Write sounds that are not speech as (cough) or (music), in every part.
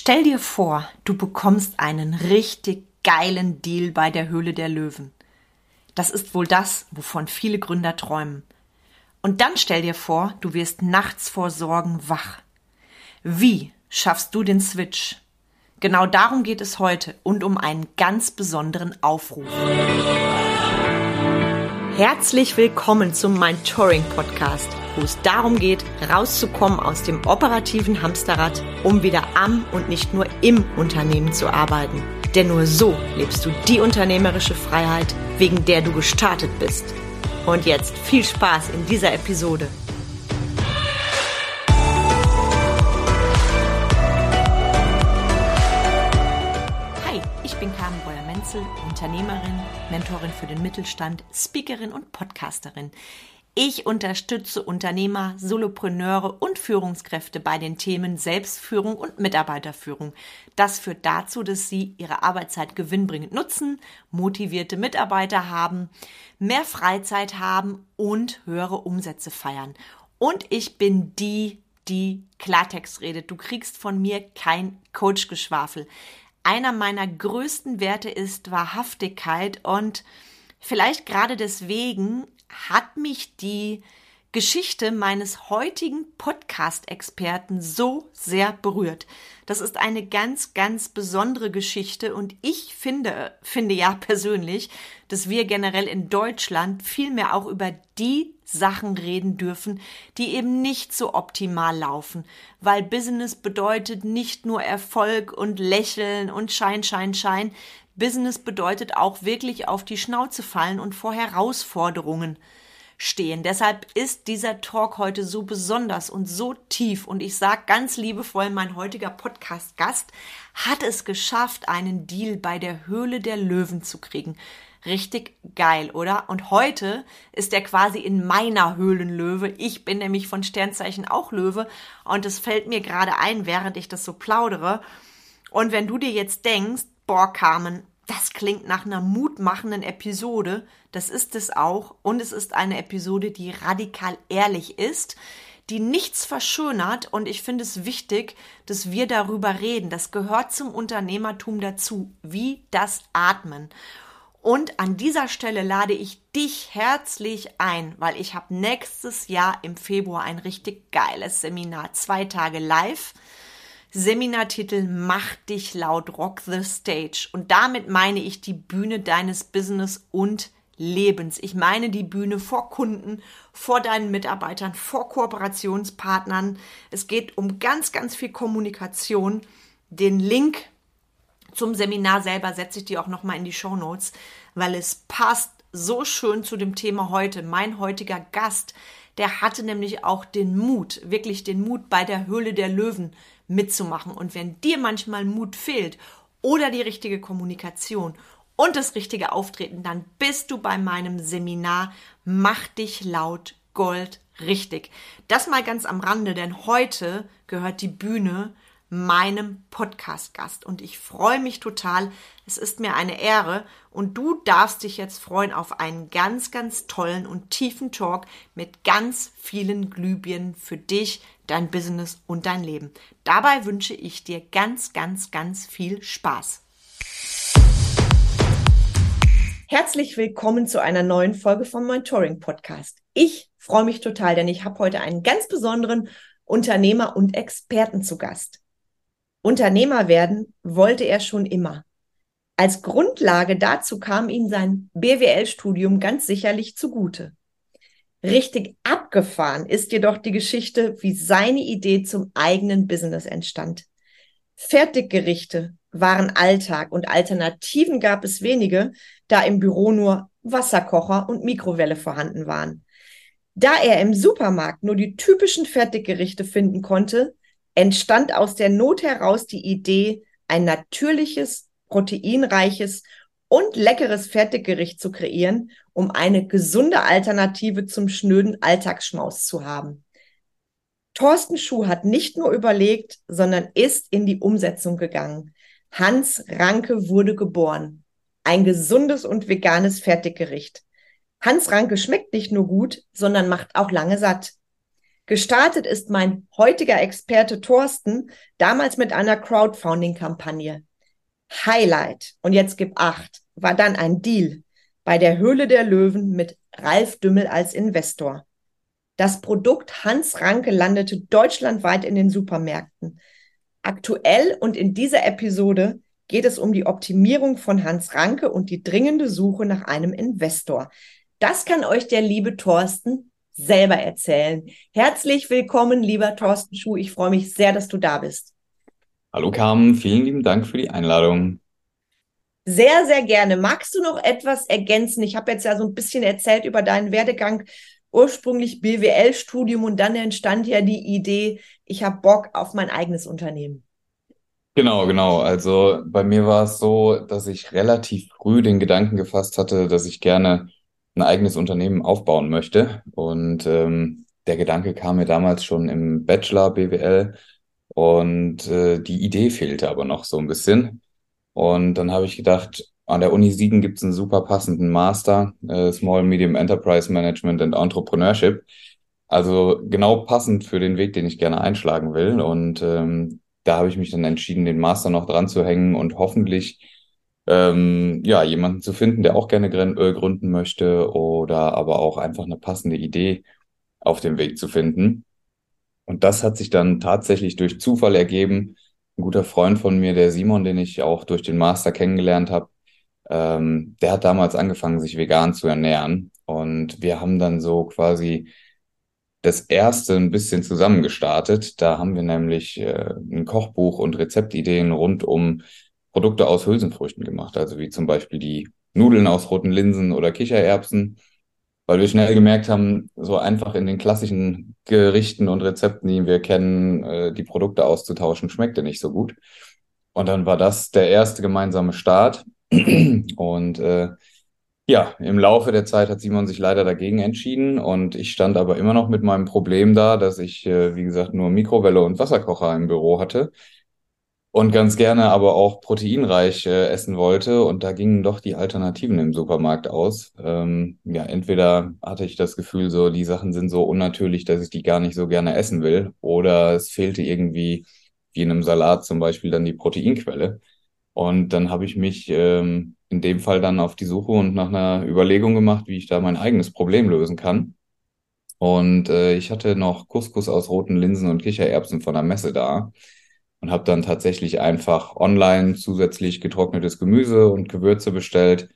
Stell dir vor, du bekommst einen richtig geilen Deal bei der Höhle der Löwen. Das ist wohl das, wovon viele Gründer träumen. Und dann stell dir vor, du wirst nachts vor Sorgen wach. Wie schaffst du den Switch? Genau darum geht es heute und um einen ganz besonderen Aufruf. Herzlich willkommen zum Mind Touring Podcast, wo es darum geht, rauszukommen aus dem operativen Hamsterrad, um wieder am und nicht nur im Unternehmen zu arbeiten. Denn nur so lebst du die unternehmerische Freiheit, wegen der du gestartet bist. Und jetzt viel Spaß in dieser Episode. Wenzel, Unternehmerin, Mentorin für den Mittelstand, Speakerin und Podcasterin. Ich unterstütze Unternehmer, Solopreneure und Führungskräfte bei den Themen Selbstführung und Mitarbeiterführung. Das führt dazu, dass sie ihre Arbeitszeit gewinnbringend nutzen, motivierte Mitarbeiter haben, mehr Freizeit haben und höhere Umsätze feiern. Und ich bin die, die Klartext redet. Du kriegst von mir kein Coachgeschwafel einer meiner größten Werte ist Wahrhaftigkeit und vielleicht gerade deswegen hat mich die Geschichte meines heutigen Podcast-Experten so sehr berührt. Das ist eine ganz, ganz besondere Geschichte und ich finde, finde ja persönlich, dass wir generell in Deutschland viel mehr auch über die Sachen reden dürfen, die eben nicht so optimal laufen, weil Business bedeutet nicht nur Erfolg und Lächeln und Schein, Schein, Schein. Business bedeutet auch wirklich auf die Schnauze fallen und vor Herausforderungen stehen. Deshalb ist dieser Talk heute so besonders und so tief. Und ich sage ganz liebevoll, mein heutiger Podcast-Gast hat es geschafft, einen Deal bei der Höhle der Löwen zu kriegen. Richtig geil, oder? Und heute ist er quasi in meiner Höhlenlöwe. Ich bin nämlich von Sternzeichen auch Löwe. Und es fällt mir gerade ein, während ich das so plaudere. Und wenn du dir jetzt denkst, boah, Carmen, das klingt nach einer mutmachenden Episode. Das ist es auch. Und es ist eine Episode, die radikal ehrlich ist, die nichts verschönert. Und ich finde es wichtig, dass wir darüber reden. Das gehört zum Unternehmertum dazu, wie das Atmen. Und an dieser Stelle lade ich dich herzlich ein, weil ich habe nächstes Jahr im Februar ein richtig geiles Seminar, zwei Tage live Seminartitel Mach dich laut, rock the stage. Und damit meine ich die Bühne deines Business und Lebens. Ich meine die Bühne vor Kunden, vor deinen Mitarbeitern, vor Kooperationspartnern. Es geht um ganz, ganz viel Kommunikation. Den Link zum Seminar selber setze ich dir auch nochmal in die Show Notes, weil es passt so schön zu dem Thema heute. Mein heutiger Gast, der hatte nämlich auch den Mut, wirklich den Mut bei der Höhle der Löwen mitzumachen. Und wenn dir manchmal Mut fehlt oder die richtige Kommunikation und das richtige Auftreten, dann bist du bei meinem Seminar Mach dich laut Gold richtig. Das mal ganz am Rande, denn heute gehört die Bühne meinem Podcast-Gast. Und ich freue mich total. Es ist mir eine Ehre. Und du darfst dich jetzt freuen auf einen ganz, ganz tollen und tiefen Talk mit ganz vielen Glühbirnen für dich, dein Business und dein Leben. Dabei wünsche ich dir ganz, ganz, ganz viel Spaß. Herzlich willkommen zu einer neuen Folge vom Mentoring Podcast. Ich freue mich total, denn ich habe heute einen ganz besonderen Unternehmer und Experten zu Gast. Unternehmer werden wollte er schon immer. Als Grundlage dazu kam ihm sein BWL-Studium ganz sicherlich zugute. Richtig abgefahren ist jedoch die Geschichte, wie seine Idee zum eigenen Business entstand. Fertiggerichte waren Alltag und Alternativen gab es wenige, da im Büro nur Wasserkocher und Mikrowelle vorhanden waren. Da er im Supermarkt nur die typischen Fertiggerichte finden konnte, entstand aus der Not heraus die Idee, ein natürliches, proteinreiches und leckeres Fertiggericht zu kreieren, um eine gesunde Alternative zum schnöden Alltagsschmaus zu haben. Thorsten Schuh hat nicht nur überlegt, sondern ist in die Umsetzung gegangen. Hans Ranke wurde geboren. Ein gesundes und veganes Fertiggericht. Hans Ranke schmeckt nicht nur gut, sondern macht auch lange satt. Gestartet ist mein heutiger Experte Thorsten damals mit einer Crowdfunding-Kampagne. Highlight, und jetzt gib acht, war dann ein Deal bei der Höhle der Löwen mit Ralf Dümmel als Investor. Das Produkt Hans Ranke landete deutschlandweit in den Supermärkten. Aktuell und in dieser Episode geht es um die Optimierung von Hans Ranke und die dringende Suche nach einem Investor. Das kann euch der liebe Thorsten selber erzählen. Herzlich willkommen, lieber Thorsten Schuh. Ich freue mich sehr, dass du da bist. Hallo Carmen, vielen lieben Dank für die Einladung. Sehr, sehr gerne. Magst du noch etwas ergänzen? Ich habe jetzt ja so ein bisschen erzählt über deinen Werdegang. Ursprünglich BWL-Studium und dann entstand ja die Idee, ich habe Bock auf mein eigenes Unternehmen. Genau, genau. Also bei mir war es so, dass ich relativ früh den Gedanken gefasst hatte, dass ich gerne ein eigenes Unternehmen aufbauen möchte. Und ähm, der Gedanke kam mir damals schon im Bachelor BWL und äh, die Idee fehlte aber noch so ein bisschen. Und dann habe ich gedacht, an der Uni Siegen gibt es einen super passenden Master, äh, Small Medium Enterprise Management and Entrepreneurship. Also genau passend für den Weg, den ich gerne einschlagen will. Und ähm, da habe ich mich dann entschieden, den Master noch dran zu hängen und hoffentlich ähm, ja, jemanden zu finden, der auch gerne äh, gründen möchte oder aber auch einfach eine passende Idee auf dem Weg zu finden. Und das hat sich dann tatsächlich durch Zufall ergeben. Ein guter Freund von mir, der Simon, den ich auch durch den Master kennengelernt habe, ähm, der hat damals angefangen, sich vegan zu ernähren. Und wir haben dann so quasi das erste ein bisschen zusammengestartet. Da haben wir nämlich äh, ein Kochbuch und Rezeptideen rund um Produkte aus Hülsenfrüchten gemacht, also wie zum Beispiel die Nudeln aus roten Linsen oder Kichererbsen, weil wir schnell gemerkt haben, so einfach in den klassischen Gerichten und Rezepten, die wir kennen, äh, die Produkte auszutauschen, schmeckte nicht so gut. Und dann war das der erste gemeinsame Start. (clears throat) Und äh, ja, im Laufe der Zeit hat Simon sich leider dagegen entschieden und ich stand aber immer noch mit meinem Problem da, dass ich, äh, wie gesagt, nur Mikrowelle und Wasserkocher im Büro hatte und ganz gerne aber auch proteinreich äh, essen wollte. Und da gingen doch die Alternativen im Supermarkt aus. Ähm, ja, entweder hatte ich das Gefühl, so die Sachen sind so unnatürlich, dass ich die gar nicht so gerne essen will, oder es fehlte irgendwie, wie in einem Salat zum Beispiel, dann die Proteinquelle. Und dann habe ich mich ähm, in dem Fall dann auf die Suche und nach einer Überlegung gemacht, wie ich da mein eigenes Problem lösen kann. Und äh, ich hatte noch Couscous aus roten Linsen und Kichererbsen von der Messe da und habe dann tatsächlich einfach online zusätzlich getrocknetes Gemüse und Gewürze bestellt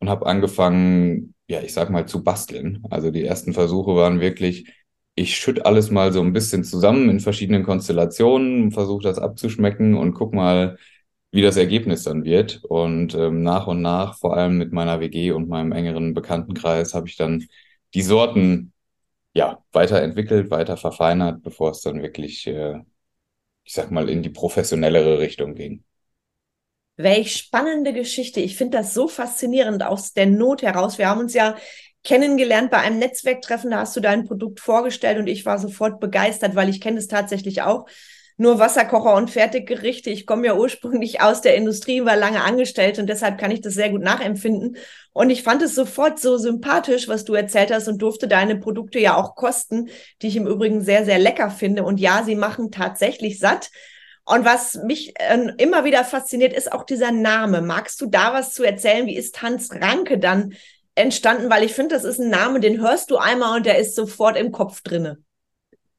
und habe angefangen, ja, ich sag mal, zu basteln. Also die ersten Versuche waren wirklich, ich schütt alles mal so ein bisschen zusammen in verschiedenen Konstellationen, versuche das abzuschmecken und guck mal, wie das Ergebnis dann wird. Und ähm, nach und nach, vor allem mit meiner WG und meinem engeren Bekanntenkreis, habe ich dann die Sorten ja weiterentwickelt, weiter verfeinert, bevor es dann wirklich äh, ich sag mal, in die professionellere Richtung ging. Welch spannende Geschichte. Ich finde das so faszinierend aus der Not heraus. Wir haben uns ja kennengelernt bei einem Netzwerktreffen, da hast du dein Produkt vorgestellt und ich war sofort begeistert, weil ich kenne es tatsächlich auch nur Wasserkocher und Fertiggerichte. Ich komme ja ursprünglich aus der Industrie, war lange angestellt und deshalb kann ich das sehr gut nachempfinden. Und ich fand es sofort so sympathisch, was du erzählt hast und durfte deine Produkte ja auch kosten, die ich im Übrigen sehr, sehr lecker finde. Und ja, sie machen tatsächlich satt. Und was mich äh, immer wieder fasziniert, ist auch dieser Name. Magst du da was zu erzählen? Wie ist Hans Ranke dann entstanden? Weil ich finde, das ist ein Name, den hörst du einmal und der ist sofort im Kopf drinne.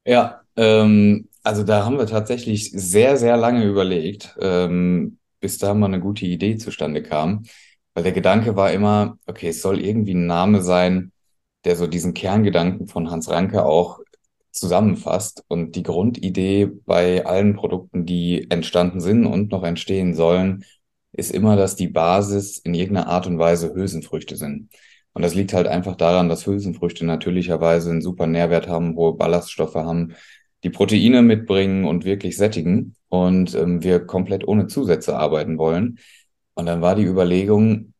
Ja, ähm, also da haben wir tatsächlich sehr, sehr lange überlegt, ähm, bis da mal eine gute Idee zustande kam. Weil der Gedanke war immer, okay, es soll irgendwie ein Name sein, der so diesen Kerngedanken von Hans Ranke auch zusammenfasst. Und die Grundidee bei allen Produkten, die entstanden sind und noch entstehen sollen, ist immer, dass die Basis in irgendeiner Art und Weise Hülsenfrüchte sind. Und das liegt halt einfach daran, dass Hülsenfrüchte natürlicherweise einen super Nährwert haben, hohe Ballaststoffe haben, die Proteine mitbringen und wirklich sättigen und ähm, wir komplett ohne Zusätze arbeiten wollen. Und dann war die Überlegung,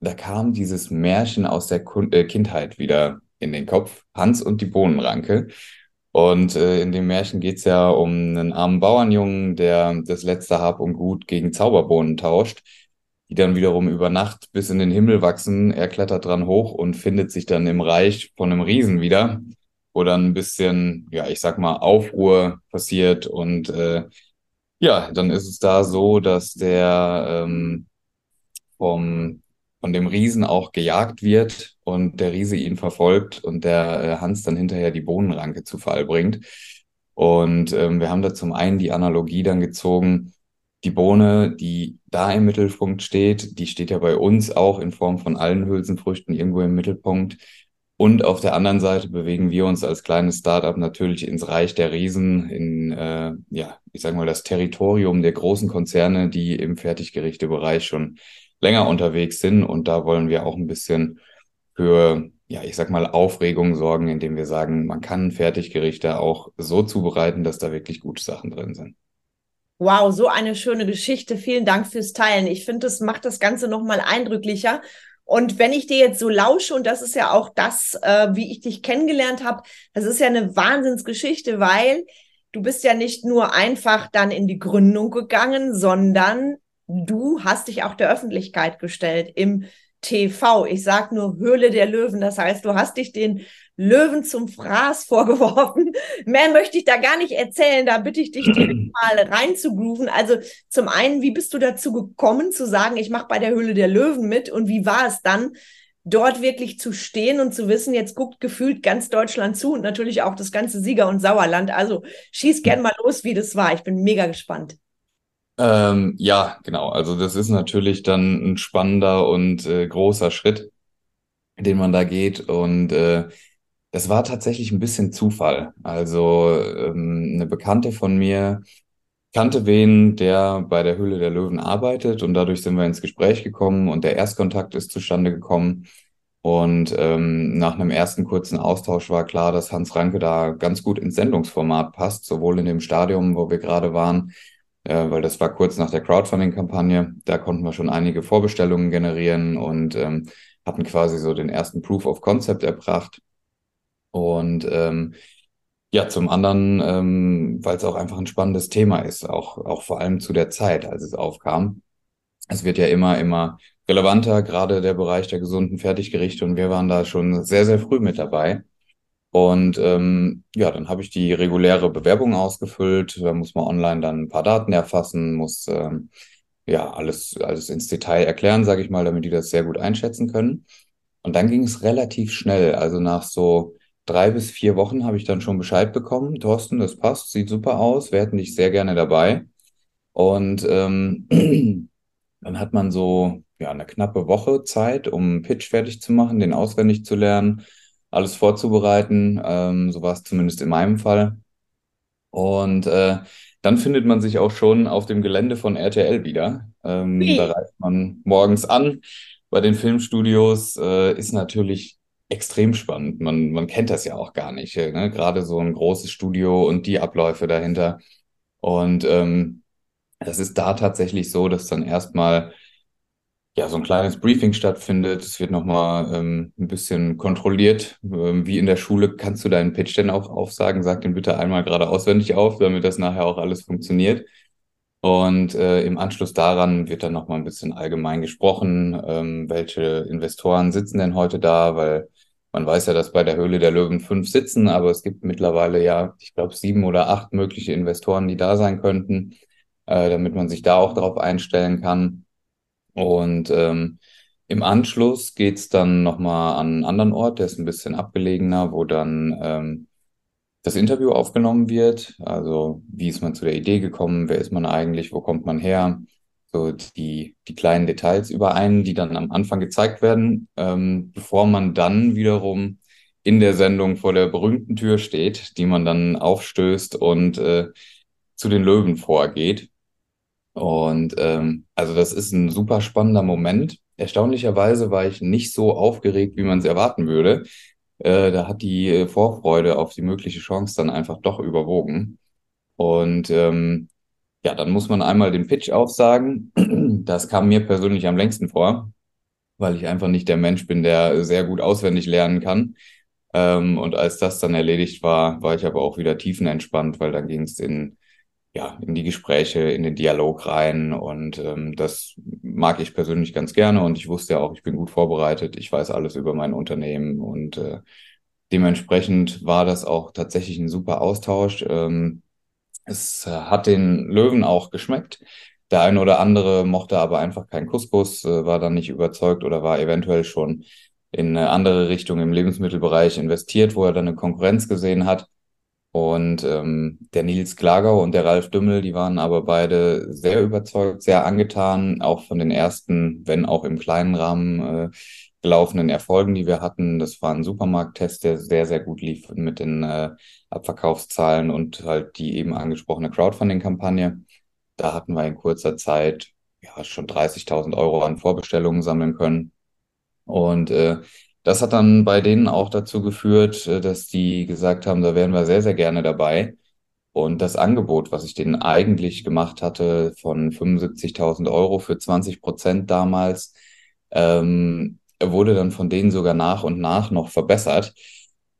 da kam dieses Märchen aus der Kun äh, Kindheit wieder in den Kopf, Hans und die Bohnenranke. Und äh, in dem Märchen geht's ja um einen armen Bauernjungen, der das letzte Hab und Gut gegen Zauberbohnen tauscht, die dann wiederum über Nacht bis in den Himmel wachsen. Er klettert dran hoch und findet sich dann im Reich von einem Riesen wieder wo dann ein bisschen, ja, ich sag mal, Aufruhr passiert und äh, ja, dann ist es da so, dass der ähm, vom, von dem Riesen auch gejagt wird und der Riese ihn verfolgt und der äh, Hans dann hinterher die Bohnenranke zu Fall bringt. Und ähm, wir haben da zum einen die Analogie dann gezogen, die Bohne, die da im Mittelpunkt steht, die steht ja bei uns auch in Form von allen Hülsenfrüchten irgendwo im Mittelpunkt. Und auf der anderen Seite bewegen wir uns als kleines Startup natürlich ins Reich der Riesen, in, äh, ja, ich sage mal, das Territorium der großen Konzerne, die im Fertiggerichtebereich schon länger unterwegs sind. Und da wollen wir auch ein bisschen für, ja, ich sag mal, Aufregung sorgen, indem wir sagen, man kann Fertiggerichte auch so zubereiten, dass da wirklich gute Sachen drin sind. Wow, so eine schöne Geschichte. Vielen Dank fürs Teilen. Ich finde, das macht das Ganze nochmal eindrücklicher. Und wenn ich dir jetzt so lausche, und das ist ja auch das, äh, wie ich dich kennengelernt habe, das ist ja eine Wahnsinnsgeschichte, weil du bist ja nicht nur einfach dann in die Gründung gegangen, sondern du hast dich auch der Öffentlichkeit gestellt im TV. Ich sag nur Höhle der Löwen. Das heißt, du hast dich den Löwen zum Fraß (laughs) vorgeworfen. Mehr möchte ich da gar nicht erzählen. Da bitte ich dich direkt (clears throat) mal reinzugrooven. Also zum einen, wie bist du dazu gekommen zu sagen, ich mache bei der Höhle der Löwen mit? Und wie war es dann, dort wirklich zu stehen und zu wissen, jetzt guckt gefühlt ganz Deutschland zu und natürlich auch das ganze Sieger- und Sauerland. Also schieß gern mal los, wie das war. Ich bin mega gespannt. Ähm, ja, genau. Also das ist natürlich dann ein spannender und äh, großer Schritt, den man da geht. Und äh, das war tatsächlich ein bisschen Zufall. Also ähm, eine Bekannte von mir kannte wen, der bei der Höhle der Löwen arbeitet und dadurch sind wir ins Gespräch gekommen und der Erstkontakt ist zustande gekommen. Und ähm, nach einem ersten kurzen Austausch war klar, dass Hans Ranke da ganz gut ins Sendungsformat passt, sowohl in dem Stadium, wo wir gerade waren, äh, weil das war kurz nach der Crowdfunding-Kampagne. Da konnten wir schon einige Vorbestellungen generieren und ähm, hatten quasi so den ersten Proof of Concept erbracht. Und ähm, ja, zum anderen, ähm, weil es auch einfach ein spannendes Thema ist, auch, auch vor allem zu der Zeit, als es aufkam. Es wird ja immer, immer relevanter, gerade der Bereich der gesunden Fertiggerichte. Und wir waren da schon sehr, sehr früh mit dabei. Und ähm, ja, dann habe ich die reguläre Bewerbung ausgefüllt. Da muss man online dann ein paar Daten erfassen, muss ähm, ja alles, alles ins Detail erklären, sage ich mal, damit die das sehr gut einschätzen können. Und dann ging es relativ schnell. Also nach so drei bis vier Wochen habe ich dann schon Bescheid bekommen. Thorsten, das passt, sieht super aus, wir hätten dich sehr gerne dabei. Und ähm, (clears throat) dann hat man so ja eine knappe Woche Zeit, um einen Pitch fertig zu machen, den auswendig zu lernen, alles vorzubereiten. Ähm, so war es zumindest in meinem Fall. Und äh, dann findet man sich auch schon auf dem Gelände von RTL wieder. Ähm, da reist man morgens an. Bei den Filmstudios äh, ist natürlich extrem spannend. Man, man kennt das ja auch gar nicht. Äh, ne? Gerade so ein großes Studio und die Abläufe dahinter. Und ähm, das ist da tatsächlich so, dass dann erstmal ja, so ein kleines Briefing stattfindet. Es wird nochmal ähm, ein bisschen kontrolliert. Ähm, wie in der Schule kannst du deinen Pitch denn auch aufsagen? Sag den bitte einmal gerade auswendig auf, damit das nachher auch alles funktioniert. Und äh, im Anschluss daran wird dann nochmal ein bisschen allgemein gesprochen. Ähm, welche Investoren sitzen denn heute da? Weil man weiß ja, dass bei der Höhle der Löwen fünf sitzen, aber es gibt mittlerweile ja, ich glaube, sieben oder acht mögliche Investoren, die da sein könnten, äh, damit man sich da auch darauf einstellen kann. Und ähm, im Anschluss geht's dann nochmal an einen anderen Ort, der ist ein bisschen abgelegener, wo dann ähm, das Interview aufgenommen wird. Also wie ist man zu der Idee gekommen, wer ist man eigentlich, wo kommt man her? so die, die kleinen Details überein, die dann am Anfang gezeigt werden, ähm, bevor man dann wiederum in der Sendung vor der berühmten Tür steht, die man dann aufstößt und äh, zu den Löwen vorgeht. Und ähm, also das ist ein super spannender Moment. Erstaunlicherweise war ich nicht so aufgeregt, wie man es erwarten würde. Äh, da hat die Vorfreude auf die mögliche Chance dann einfach doch überwogen. Und ähm, ja, dann muss man einmal den Pitch aufsagen. (clears throat) Das kam mir persönlich am längsten vor, weil ich einfach nicht der Mensch bin, der sehr gut auswendig lernen kann. Ähm, und als das dann erledigt war, war ich aber auch wieder tiefenentspannt, weil dann ging es in, ja, in die Gespräche, in den Dialog rein. Und ähm, das mag ich persönlich ganz gerne. Und ich wusste ja auch, ich bin gut vorbereitet. Ich weiß alles über mein Unternehmen und äh, dementsprechend war das auch tatsächlich ein super Austausch. Ähm, es hat den Löwen auch geschmeckt. Der eine oder andere mochte aber einfach keinen Couscous, äh, war dann nicht überzeugt oder war eventuell schon in eine andere Richtung im Lebensmittelbereich investiert, wo er dann eine Konkurrenz gesehen hat. Und ähm, der Nils Klagau und der Ralf Dümmel, die waren aber beide sehr überzeugt, sehr angetan, auch von den ersten, wenn auch im kleinen Rahmen äh, gelaufenen Erfolgen, die wir hatten. Das war ein Supermarkttest, der sehr, sehr gut lief mit den äh, Abverkaufszahlen und halt die eben angesprochene Crowdfunding-Kampagne. Da hatten wir in kurzer Zeit ja schon 30.000 Euro an Vorbestellungen sammeln können. Und äh, das hat dann bei denen auch dazu geführt, äh, dass die gesagt haben, da wären wir sehr, sehr gerne dabei. Und das Angebot, was ich denen eigentlich gemacht hatte von 75.000 Euro für 20 Prozent damals, ähm, wurde dann von denen sogar nach und nach noch verbessert,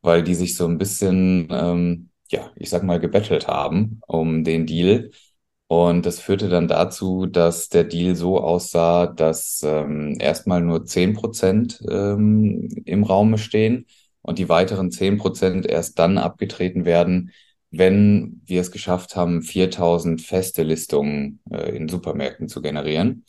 weil die sich so ein bisschen, ähm, ja, ich sag mal, gebettelt haben um den Deal. Und das führte dann dazu, dass der Deal so aussah, dass ähm, erstmal nur zehn Prozent ähm, im Raume stehen und die weiteren zehn Prozent erst dann abgetreten werden, wenn wir es geschafft haben, 4000 feste Listungen äh, in Supermärkten zu generieren.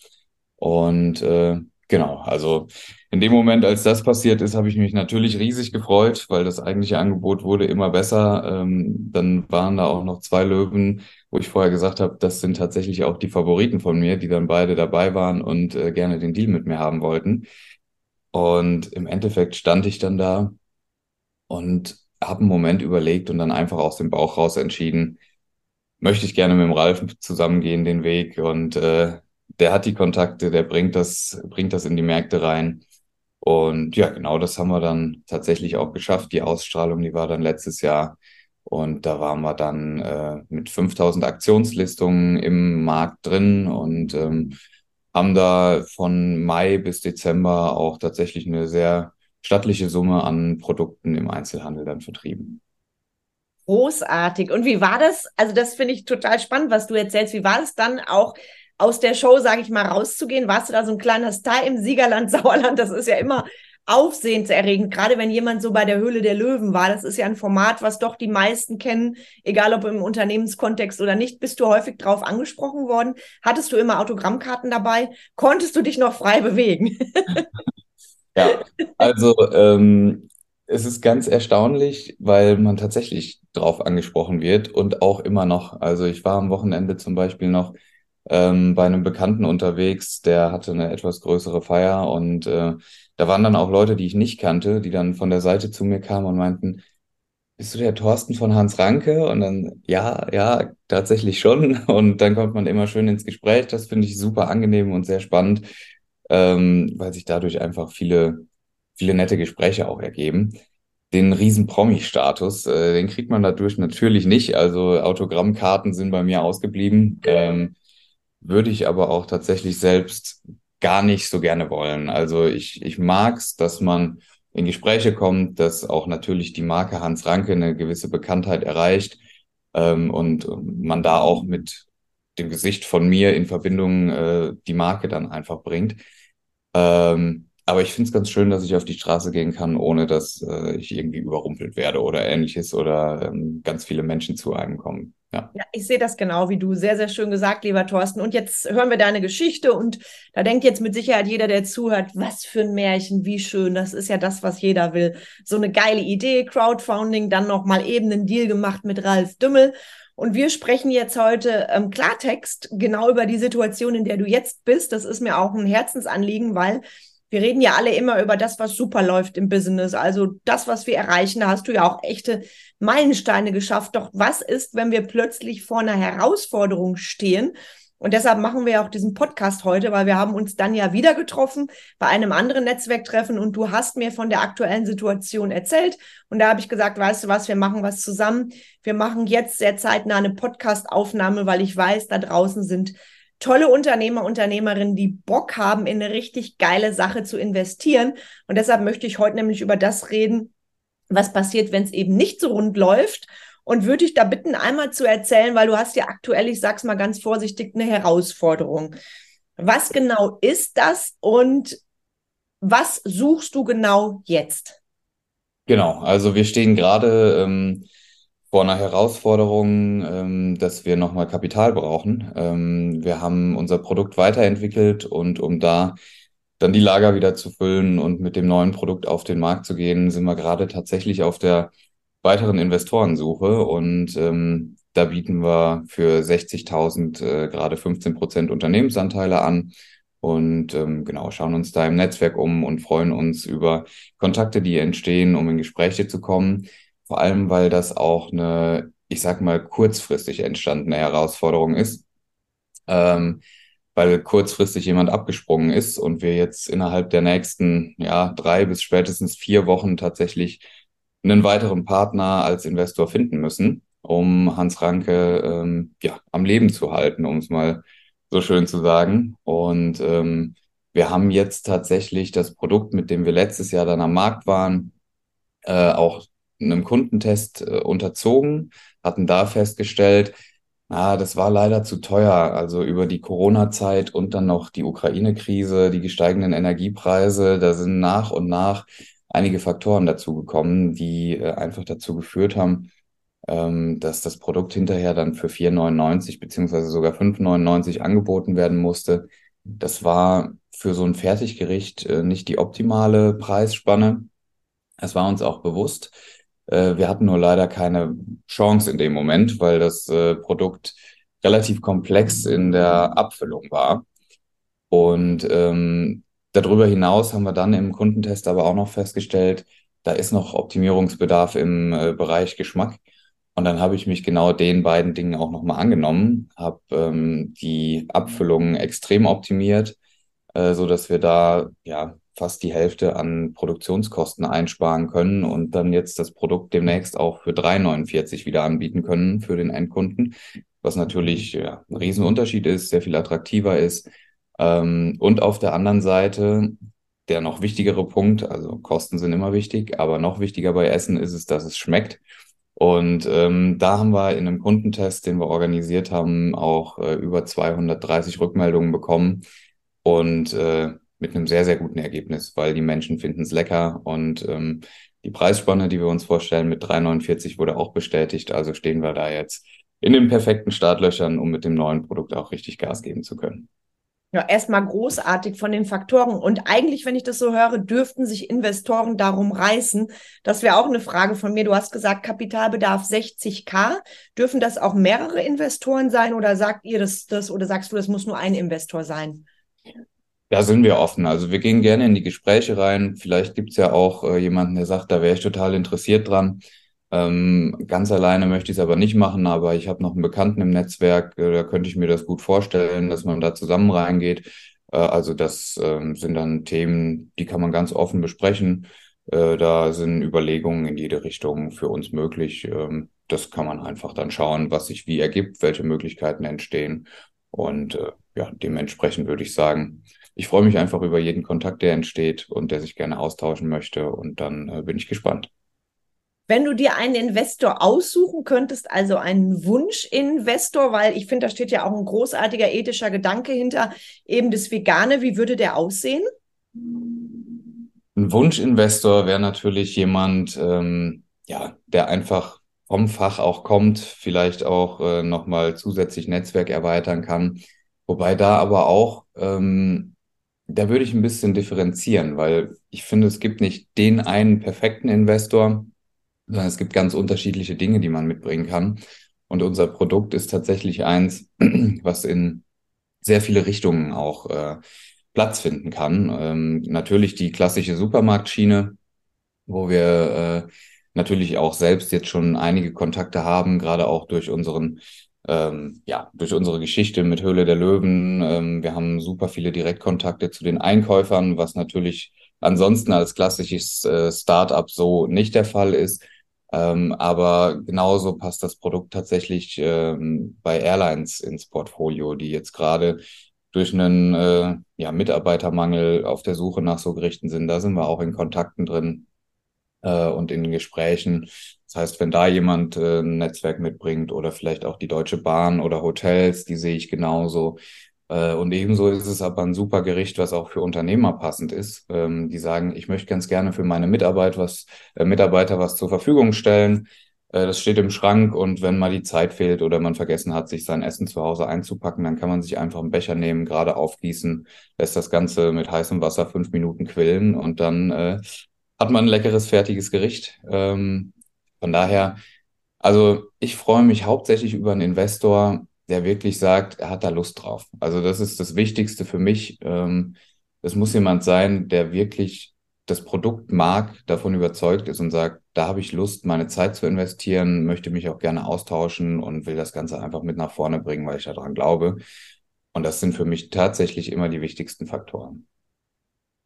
Und äh, genau, also in dem Moment, als das passiert ist, habe ich mich natürlich riesig gefreut, weil das eigentliche Angebot wurde immer besser. Ähm, dann waren da auch noch zwei Löwen, wo ich vorher gesagt habe, das sind tatsächlich auch die Favoriten von mir, die dann beide dabei waren und äh, gerne den Deal mit mir haben wollten. Und im Endeffekt stand ich dann da und habe einen Moment überlegt und dann einfach aus dem Bauch raus entschieden, möchte ich gerne mit dem Ralf zusammengehen den Weg und äh, der hat die Kontakte, der bringt das, bringt das in die Märkte rein. Und ja, genau das haben wir dann tatsächlich auch geschafft. Die Ausstrahlung, die war dann letztes Jahr. Und da waren wir dann äh, mit 5000 Aktionslistungen im Markt drin und ähm, haben da von Mai bis Dezember auch tatsächlich eine sehr stattliche Summe an Produkten im Einzelhandel dann vertrieben. Großartig. Und wie war das? Also das finde ich total spannend, was du erzählst. Wie war es dann auch aus der Show, sage ich mal, rauszugehen? Warst du da so ein kleiner Star im Siegerland, (laughs) Sauerland? Das ist ja immer aufsehenserregend, gerade wenn jemand so bei der Höhle der Löwen war. Das ist ja ein Format, was doch die meisten kennen, egal ob im Unternehmenskontext oder nicht. Bist du häufig drauf angesprochen worden? Hattest du immer Autogrammkarten dabei? Konntest du dich noch frei bewegen? (laughs) ja, also ähm, es ist ganz erstaunlich, weil man tatsächlich drauf angesprochen wird und auch immer noch. Also ich war am Wochenende zum Beispiel noch ähm, bei einem Bekannten unterwegs, der hatte eine etwas größere Feier und äh, da waren dann auch Leute, die ich nicht kannte, die dann von der Seite zu mir kamen und meinten, bist du der Thorsten von Hans Ranke? Und dann, ja, ja, tatsächlich schon. (laughs) Und dann kommt man immer schön ins Gespräch. Das finde ich super angenehm und sehr spannend, ähm, weil sich dadurch einfach viele, viele nette Gespräche auch ergeben. Den riesen Promi-Status, äh, den kriegt man dadurch natürlich nicht. Also Autogrammkarten sind bei mir ausgeblieben. Ähm, würde ich aber auch tatsächlich selbst gar nicht so gerne wollen. Also ich, ich mag's, dass man in Gespräche kommt, dass auch natürlich die Marke Hans Ranke eine gewisse Bekanntheit erreicht ähm, und man da auch mit dem Gesicht von mir in Verbindung äh, die Marke dann einfach bringt. Ähm, aber ich finde es ganz schön, dass ich auf die Straße gehen kann, ohne dass äh, ich irgendwie überrumpelt werde oder ähnliches oder ähm, ganz viele Menschen zu einem kommen. Ja. ja, ich sehe das genau wie du. Sehr, sehr schön gesagt, lieber Thorsten. Und jetzt hören wir deine Geschichte und da denkt jetzt mit Sicherheit jeder, der zuhört, was für ein Märchen, wie schön. Das ist ja das, was jeder will. So eine geile Idee, Crowdfunding, dann nochmal eben einen Deal gemacht mit Ralf Dümmel. Und wir sprechen jetzt heute ähm, Klartext genau über die Situation, in der du jetzt bist. Das ist mir auch ein Herzensanliegen, weil wir reden ja alle immer über das, was super läuft im Business. Also das, was wir erreichen, da hast du ja auch echte Meilensteine geschafft. Doch was ist, wenn wir plötzlich vor einer Herausforderung stehen? Und deshalb machen wir auch diesen Podcast heute, weil wir haben uns dann ja wieder getroffen bei einem anderen Netzwerktreffen und du hast mir von der aktuellen Situation erzählt. Und da habe ich gesagt, weißt du was, wir machen was zusammen. Wir machen jetzt sehr zeitnah eine Podcastaufnahme, weil ich weiß, da draußen sind tolle Unternehmer, Unternehmerinnen, die Bock haben, in eine richtig geile Sache zu investieren. Und deshalb möchte ich heute nämlich über das reden, was passiert, wenn es eben nicht so rund läuft. Und würde ich da bitten, einmal zu erzählen, weil du hast ja aktuell, ich sag's mal ganz vorsichtig, eine Herausforderung. Was genau ist das und was suchst du genau jetzt? Genau, also wir stehen gerade ähm, vor einer Herausforderung, ähm, dass wir nochmal Kapital brauchen. Ähm, wir haben unser Produkt weiterentwickelt und um da dann die Lager wieder zu füllen und mit dem neuen Produkt auf den Markt zu gehen, sind wir gerade tatsächlich auf der weiteren Investorensuche und ähm, da bieten wir für 60.000 äh, gerade 15 Prozent Unternehmensanteile an und ähm, genau, schauen uns da im Netzwerk um und freuen uns über Kontakte, die entstehen, um in Gespräche zu kommen. Vor allem, weil das auch eine, ich sag mal, kurzfristig entstandene Herausforderung ist. Ähm, weil kurzfristig jemand abgesprungen ist und wir jetzt innerhalb der nächsten ja, drei bis spätestens vier Wochen tatsächlich einen weiteren Partner als Investor finden müssen, um Hans Ranke ähm, ja, am Leben zu halten, um es mal so schön zu sagen. Und ähm, wir haben jetzt tatsächlich das Produkt, mit dem wir letztes Jahr dann am Markt waren, äh, auch einem Kundentest äh, unterzogen, hatten da festgestellt, ah, das war leider zu teuer. Also über die Corona-Zeit und dann noch die Ukraine-Krise, die gesteigenden Energiepreise, da sind nach und nach einige Faktoren dazu gekommen, die äh, einfach dazu geführt haben, ähm, dass das Produkt hinterher dann für 4,99 beziehungsweise sogar 5,99 angeboten werden musste. Das war für so ein Fertiggericht äh, nicht die optimale Preisspanne. Es war uns auch bewusst. Äh, wir hatten nur leider keine Chance in dem Moment, weil das äh, Produkt relativ komplex in der Abfüllung war. Und ähm, darüber hinaus haben wir dann im Kundentest aber auch noch festgestellt, da ist noch Optimierungsbedarf im äh, Bereich Geschmack. Und dann habe ich mich genau den beiden Dingen auch nochmal angenommen, habe ähm, die Abfüllung extrem optimiert, äh, so dass wir da ja fast die Hälfte an Produktionskosten einsparen können und dann jetzt das Produkt demnächst auch für 3,49 wieder anbieten können für den Endkunden, was natürlich ja, ein Riesenunterschied ist, sehr viel attraktiver ist. Ähm, und auf der anderen Seite der noch wichtigere Punkt, also Kosten sind immer wichtig, aber noch wichtiger bei Essen ist es, dass es schmeckt. Und ähm, da haben wir in einem Kundentest, den wir organisiert haben, auch äh, über 230 Rückmeldungen bekommen und äh, mit einem sehr, sehr guten Ergebnis, weil die Menschen finden es lecker und ähm, die Preisspanne, die wir uns vorstellen, mit 3,49 wurde auch bestätigt. Also stehen wir da jetzt in den perfekten Startlöchern, um mit dem neuen Produkt auch richtig Gas geben zu können. Ja, erstmal großartig von den Faktoren. Und eigentlich, wenn ich das so höre, dürften sich Investoren darum reißen. Das wäre auch eine Frage von mir. Du hast gesagt, Kapitalbedarf 60k. Dürfen das auch mehrere Investoren sein oder sagt ihr das, das oder sagst du, das muss nur ein Investor sein? Da sind wir offen. Also wir gehen gerne in die Gespräche rein. Vielleicht gibt es ja auch äh, jemanden, der sagt, da wäre ich total interessiert dran. Ähm, ganz alleine möchte ich es aber nicht machen, aber ich habe noch einen Bekannten im Netzwerk, äh, da könnte ich mir das gut vorstellen, dass man da zusammen reingeht. Äh, also das äh, sind dann Themen, die kann man ganz offen besprechen. Äh, da sind Überlegungen in jede Richtung für uns möglich. Ähm, das kann man einfach dann schauen, was sich wie ergibt, welche Möglichkeiten entstehen. Und äh, ja, dementsprechend würde ich sagen, ich freue mich einfach über jeden Kontakt, der entsteht und der sich gerne austauschen möchte. Und dann äh, bin ich gespannt. Wenn du dir einen Investor aussuchen könntest, also einen Wunschinvestor, weil ich finde, da steht ja auch ein großartiger ethischer Gedanke hinter, eben das Vegane, wie würde der aussehen? Ein Wunschinvestor wäre natürlich jemand, ähm, ja, der einfach vom Fach auch kommt, vielleicht auch äh, nochmal zusätzlich Netzwerk erweitern kann. Wobei da aber auch, ähm, da würde ich ein bisschen differenzieren, weil ich finde, es gibt nicht den einen perfekten Investor, sondern es gibt ganz unterschiedliche Dinge, die man mitbringen kann. Und unser Produkt ist tatsächlich eins, (clears throat) was in sehr viele Richtungen auch äh, Platz finden kann. Ähm, natürlich die klassische Supermarktschiene, wo wir äh, natürlich auch selbst jetzt schon einige Kontakte haben, gerade auch durch unseren ähm, ja, durch unsere Geschichte mit Höhle der Löwen. Ähm, wir haben super viele Direktkontakte zu den Einkäufern, was natürlich ansonsten als klassisches äh, Startup so nicht der Fall ist. Ähm, aber genauso passt das Produkt tatsächlich ähm, bei Airlines ins Portfolio, die jetzt gerade durch einen äh, ja, Mitarbeitermangel auf der Suche nach so Gerichten sind. Da sind wir auch in Kontakten drin äh, und in Gesprächen. Das heißt, wenn da jemand äh, ein Netzwerk mitbringt oder vielleicht auch die Deutsche Bahn oder Hotels, die sehe ich genauso. Äh, und ebenso ist es aber ein super Gericht, was auch für Unternehmer passend ist. Ähm, die sagen, ich möchte ganz gerne für meine Mitarbeit was, äh, Mitarbeiter was zur Verfügung stellen. Äh, das steht im Schrank und wenn mal die Zeit fehlt oder man vergessen hat, sich sein Essen zu Hause einzupacken, dann kann man sich einfach einen Becher nehmen, gerade aufgießen, lässt das Ganze mit heißem Wasser fünf Minuten quillen und dann äh, hat man ein leckeres, fertiges Gericht. Ähm, von daher, also ich freue mich hauptsächlich über einen Investor, der wirklich sagt, er hat da Lust drauf. Also das ist das Wichtigste für mich. Ähm, es muss jemand sein, der wirklich das Produkt mag, davon überzeugt ist und sagt, da habe ich Lust, meine Zeit zu investieren, möchte mich auch gerne austauschen und will das Ganze einfach mit nach vorne bringen, weil ich daran glaube. Und das sind für mich tatsächlich immer die wichtigsten Faktoren.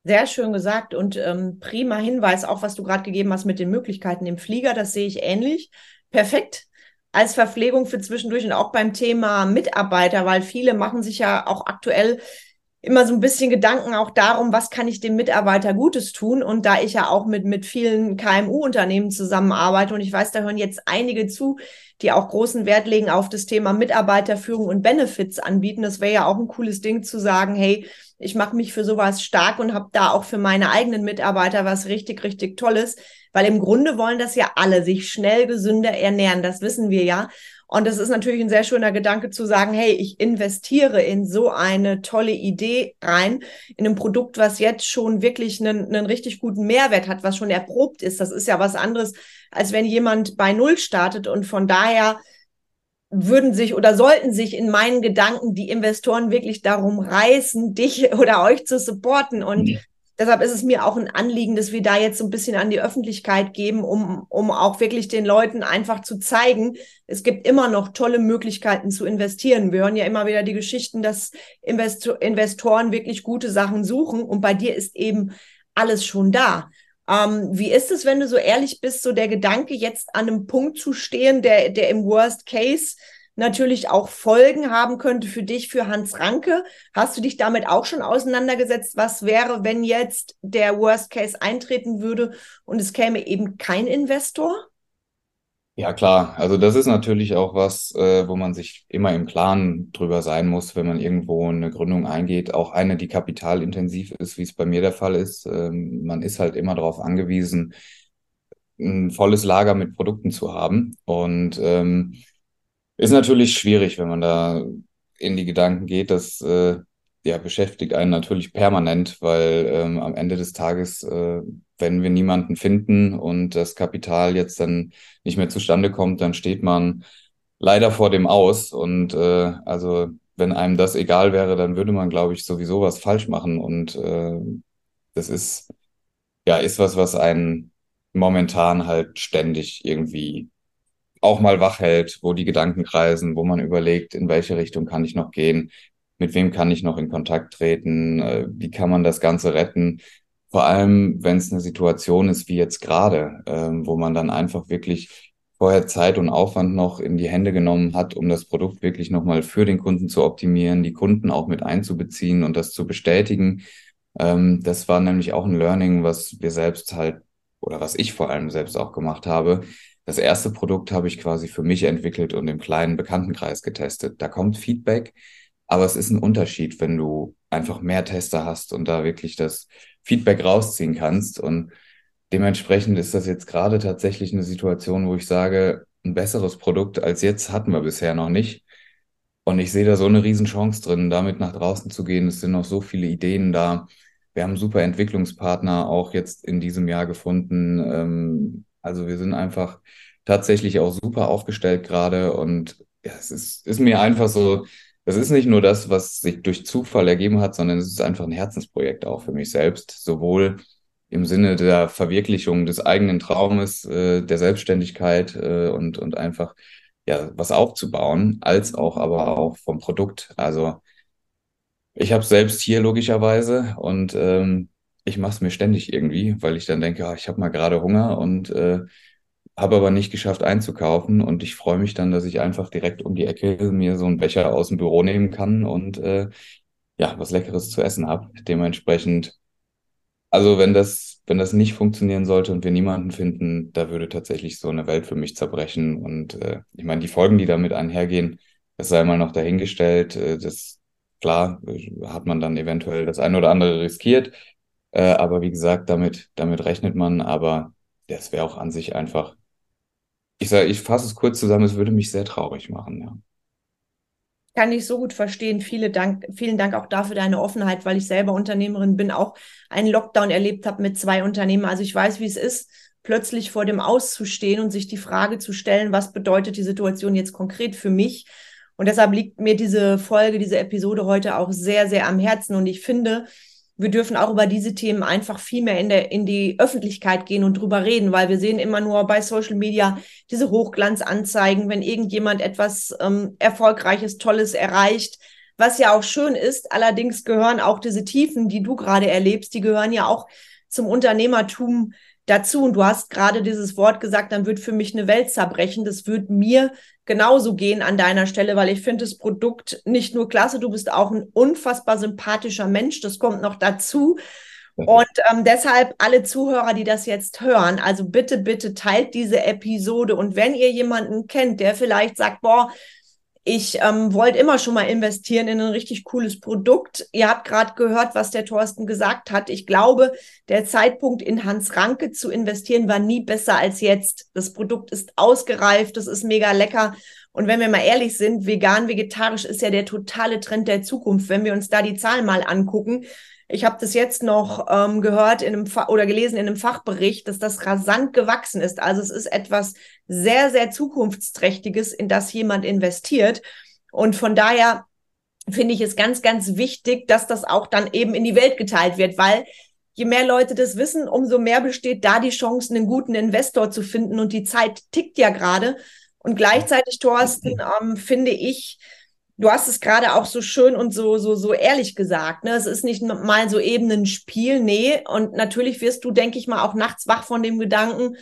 Sehr schön gesagt und ähm, prima Hinweis, auch was du gerade gegeben hast mit den Möglichkeiten im Flieger, das sehe ich ähnlich. Perfekt als Verpflegung für zwischendurch und auch beim Thema Mitarbeiter, weil viele machen sich ja auch aktuell immer so ein bisschen Gedanken auch darum, was kann ich dem Mitarbeiter Gutes tun? Und da ich ja auch mit, mit vielen KMU-Unternehmen zusammenarbeite und ich weiß, da hören jetzt einige zu, die auch großen Wert legen auf das Thema Mitarbeiterführung und Benefits anbieten. Das wäre ja auch ein cooles Ding zu sagen, hey, ich mache mich für sowas stark und habe da auch für meine eigenen Mitarbeiter was richtig, richtig Tolles. Weil im Grunde wollen das ja alle, sich schnell gesünder ernähren. Das wissen wir ja. Und das ist natürlich ein sehr schöner Gedanke zu sagen, hey, ich investiere in so eine tolle Idee rein, in ein Produkt, was jetzt schon wirklich einen, einen richtig guten Mehrwert hat, was schon erprobt ist. Das ist ja was anderes, als wenn jemand bei Null startet. Und von daher würden sich oder sollten sich in meinen Gedanken die Investoren wirklich darum reißen, dich oder euch zu supporten. Und mhm. Deshalb ist es mir auch ein Anliegen, dass wir da jetzt so ein bisschen an die Öffentlichkeit geben, um, um auch wirklich den Leuten einfach zu zeigen, es gibt immer noch tolle Möglichkeiten zu investieren. Wir hören ja immer wieder die Geschichten, dass Investor Investoren wirklich gute Sachen suchen und bei dir ist eben alles schon da. Ähm, wie ist es, wenn du so ehrlich bist, so der Gedanke, jetzt an einem Punkt zu stehen, der, der im Worst Case natürlich auch Folgen haben könnte für dich, für Hans Ranke. Hast du dich damit auch schon auseinandergesetzt? Was wäre, wenn jetzt der Worst Case eintreten würde und es käme eben kein Investor? Ja, klar. Also das ist natürlich auch was, äh, wo man sich immer im Klaren drüber sein muss, wenn man irgendwo eine Gründung eingeht. Auch eine, die kapitalintensiv ist, wie es bei mir der Fall ist. Ähm, man ist halt immer darauf angewiesen, ein volles Lager mit Produkten zu haben. Und ähm, ist natürlich schwierig, wenn man da in die Gedanken geht. Das äh, ja, beschäftigt einen natürlich permanent, weil ähm, am Ende des Tages, äh, wenn wir niemanden finden und das Kapital jetzt dann nicht mehr zustande kommt, dann steht man leider vor dem Aus. Und äh, also wenn einem das egal wäre, dann würde man, glaube ich, sowieso was falsch machen. Und äh, das ist ja ist was, was einen momentan halt ständig irgendwie auch mal wach hält, wo die Gedanken kreisen, wo man überlegt, in welche Richtung kann ich noch gehen, mit wem kann ich noch in Kontakt treten, äh, wie kann man das Ganze retten. Vor allem, wenn es eine Situation ist wie jetzt gerade, ähm, wo man dann einfach wirklich vorher Zeit und Aufwand noch in die Hände genommen hat, um das Produkt wirklich nochmal für den Kunden zu optimieren, die Kunden auch mit einzubeziehen und das zu bestätigen. Ähm, das war nämlich auch ein Learning, was wir selbst halt oder was ich vor allem selbst auch gemacht habe, das erste Produkt habe ich quasi für mich entwickelt und im kleinen Bekanntenkreis getestet. Da kommt Feedback, aber es ist ein Unterschied, wenn du einfach mehr Tester hast und da wirklich das Feedback rausziehen kannst. Und dementsprechend ist das jetzt gerade tatsächlich eine Situation, wo ich sage, ein besseres Produkt als jetzt hatten wir bisher noch nicht. Und ich sehe da so eine Riesenchance drin, damit nach draußen zu gehen. Es sind noch so viele Ideen da. Wir haben super Entwicklungspartner auch jetzt in diesem Jahr gefunden. Ähm, also wir sind einfach tatsächlich auch super aufgestellt gerade und ja, es ist, ist mir einfach so, das ist nicht nur das, was sich durch Zufall ergeben hat, sondern es ist einfach ein Herzensprojekt auch für mich selbst, sowohl im Sinne der Verwirklichung des eigenen Traumes, äh, der Selbstständigkeit äh, und, und einfach ja was aufzubauen, als auch aber auch vom Produkt. Also ich habe selbst hier logischerweise und ähm, ich mache es mir ständig irgendwie, weil ich dann denke, oh, ich habe mal gerade Hunger und äh, habe aber nicht geschafft einzukaufen und ich freue mich dann, dass ich einfach direkt um die Ecke mir so einen Becher aus dem Büro nehmen kann und äh, ja, was Leckeres zu essen habe. Dementsprechend, also wenn das, wenn das nicht funktionieren sollte und wir niemanden finden, da würde tatsächlich so eine Welt für mich zerbrechen. Und äh, ich meine, die Folgen, die damit einhergehen, das sei mal noch dahingestellt, äh, das klar, hat man dann eventuell das eine oder andere riskiert. Äh, aber wie gesagt, damit, damit rechnet man. Aber das wäre auch an sich einfach. Ich sage, ich fasse es kurz zusammen, es würde mich sehr traurig machen, ja. Kann ich so gut verstehen. Viele Dank, vielen Dank auch dafür deine Offenheit, weil ich selber Unternehmerin bin, auch einen Lockdown erlebt habe mit zwei Unternehmen. Also ich weiß, wie es ist, plötzlich vor dem Auszustehen und sich die Frage zu stellen, was bedeutet die Situation jetzt konkret für mich? Und deshalb liegt mir diese Folge, diese Episode heute auch sehr, sehr am Herzen. Und ich finde, wir dürfen auch über diese Themen einfach viel mehr in, der, in die Öffentlichkeit gehen und drüber reden, weil wir sehen immer nur bei Social Media diese Hochglanzanzeigen, wenn irgendjemand etwas ähm, Erfolgreiches, Tolles erreicht, was ja auch schön ist. Allerdings gehören auch diese Tiefen, die du gerade erlebst, die gehören ja auch zum Unternehmertum dazu. Und du hast gerade dieses Wort gesagt, dann wird für mich eine Welt zerbrechen. Das wird mir genauso gehen an deiner Stelle, weil ich finde das Produkt nicht nur klasse, du bist auch ein unfassbar sympathischer Mensch. Das kommt noch dazu. Und ähm, deshalb alle Zuhörer, die das jetzt hören, also bitte, bitte teilt diese Episode. Und wenn ihr jemanden kennt, der vielleicht sagt, boah, ich ähm, wollte immer schon mal investieren in ein richtig cooles Produkt. Ihr habt gerade gehört, was der Thorsten gesagt hat. Ich glaube, der Zeitpunkt in Hans Ranke zu investieren war nie besser als jetzt. Das Produkt ist ausgereift, das ist mega lecker. Und wenn wir mal ehrlich sind, vegan, vegetarisch ist ja der totale Trend der Zukunft. Wenn wir uns da die Zahlen mal angucken, ich habe das jetzt noch ähm, gehört in einem Fa oder gelesen in einem Fachbericht, dass das rasant gewachsen ist. Also es ist etwas sehr, sehr zukunftsträchtiges, in das jemand investiert. Und von daher finde ich es ganz, ganz wichtig, dass das auch dann eben in die Welt geteilt wird, weil je mehr Leute das wissen, umso mehr besteht da die Chance, einen guten Investor zu finden. Und die Zeit tickt ja gerade. Und gleichzeitig, Thorsten, ähm, finde ich, du hast es gerade auch so schön und so, so, so ehrlich gesagt. Ne? Es ist nicht mal so eben ein Spiel, nee. Und natürlich wirst du, denke ich mal, auch nachts wach von dem Gedanken,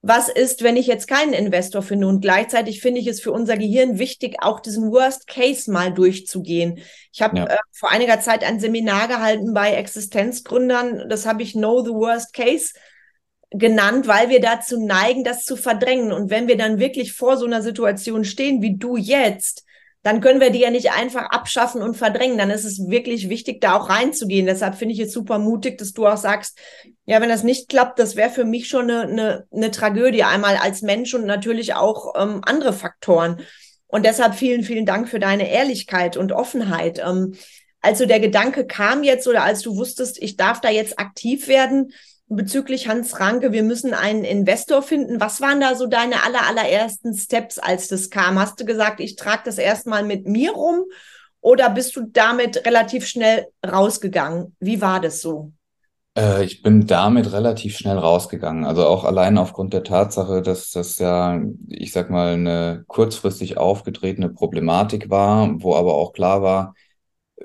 was ist, wenn ich jetzt keinen Investor finde? Und gleichzeitig finde ich es für unser Gehirn wichtig, auch diesen Worst Case mal durchzugehen. Ich habe ja. äh, vor einiger Zeit ein Seminar gehalten bei Existenzgründern. Das habe ich Know the Worst Case genannt, weil wir dazu neigen, das zu verdrängen. Und wenn wir dann wirklich vor so einer Situation stehen, wie du jetzt, dann können wir die ja nicht einfach abschaffen und verdrängen. Dann ist es wirklich wichtig, da auch reinzugehen. Deshalb finde ich es super mutig, dass du auch sagst, ja, wenn das nicht klappt, das wäre für mich schon eine, eine, eine Tragödie, einmal als Mensch und natürlich auch ähm, andere Faktoren. Und deshalb vielen, vielen Dank für deine Ehrlichkeit und Offenheit. Ähm, also der Gedanke kam jetzt oder als du wusstest, ich darf da jetzt aktiv werden, bezüglich Hans Ranke, wir müssen einen Investor finden. Was waren da so deine aller, allerersten Steps, als das kam? Hast du gesagt, ich trage das erstmal mit mir rum oder bist du damit relativ schnell rausgegangen? Wie war das so? Äh, ich bin damit relativ schnell rausgegangen. Also auch allein aufgrund der Tatsache, dass das ja, ich sag mal, eine kurzfristig aufgetretene Problematik war, wo aber auch klar war,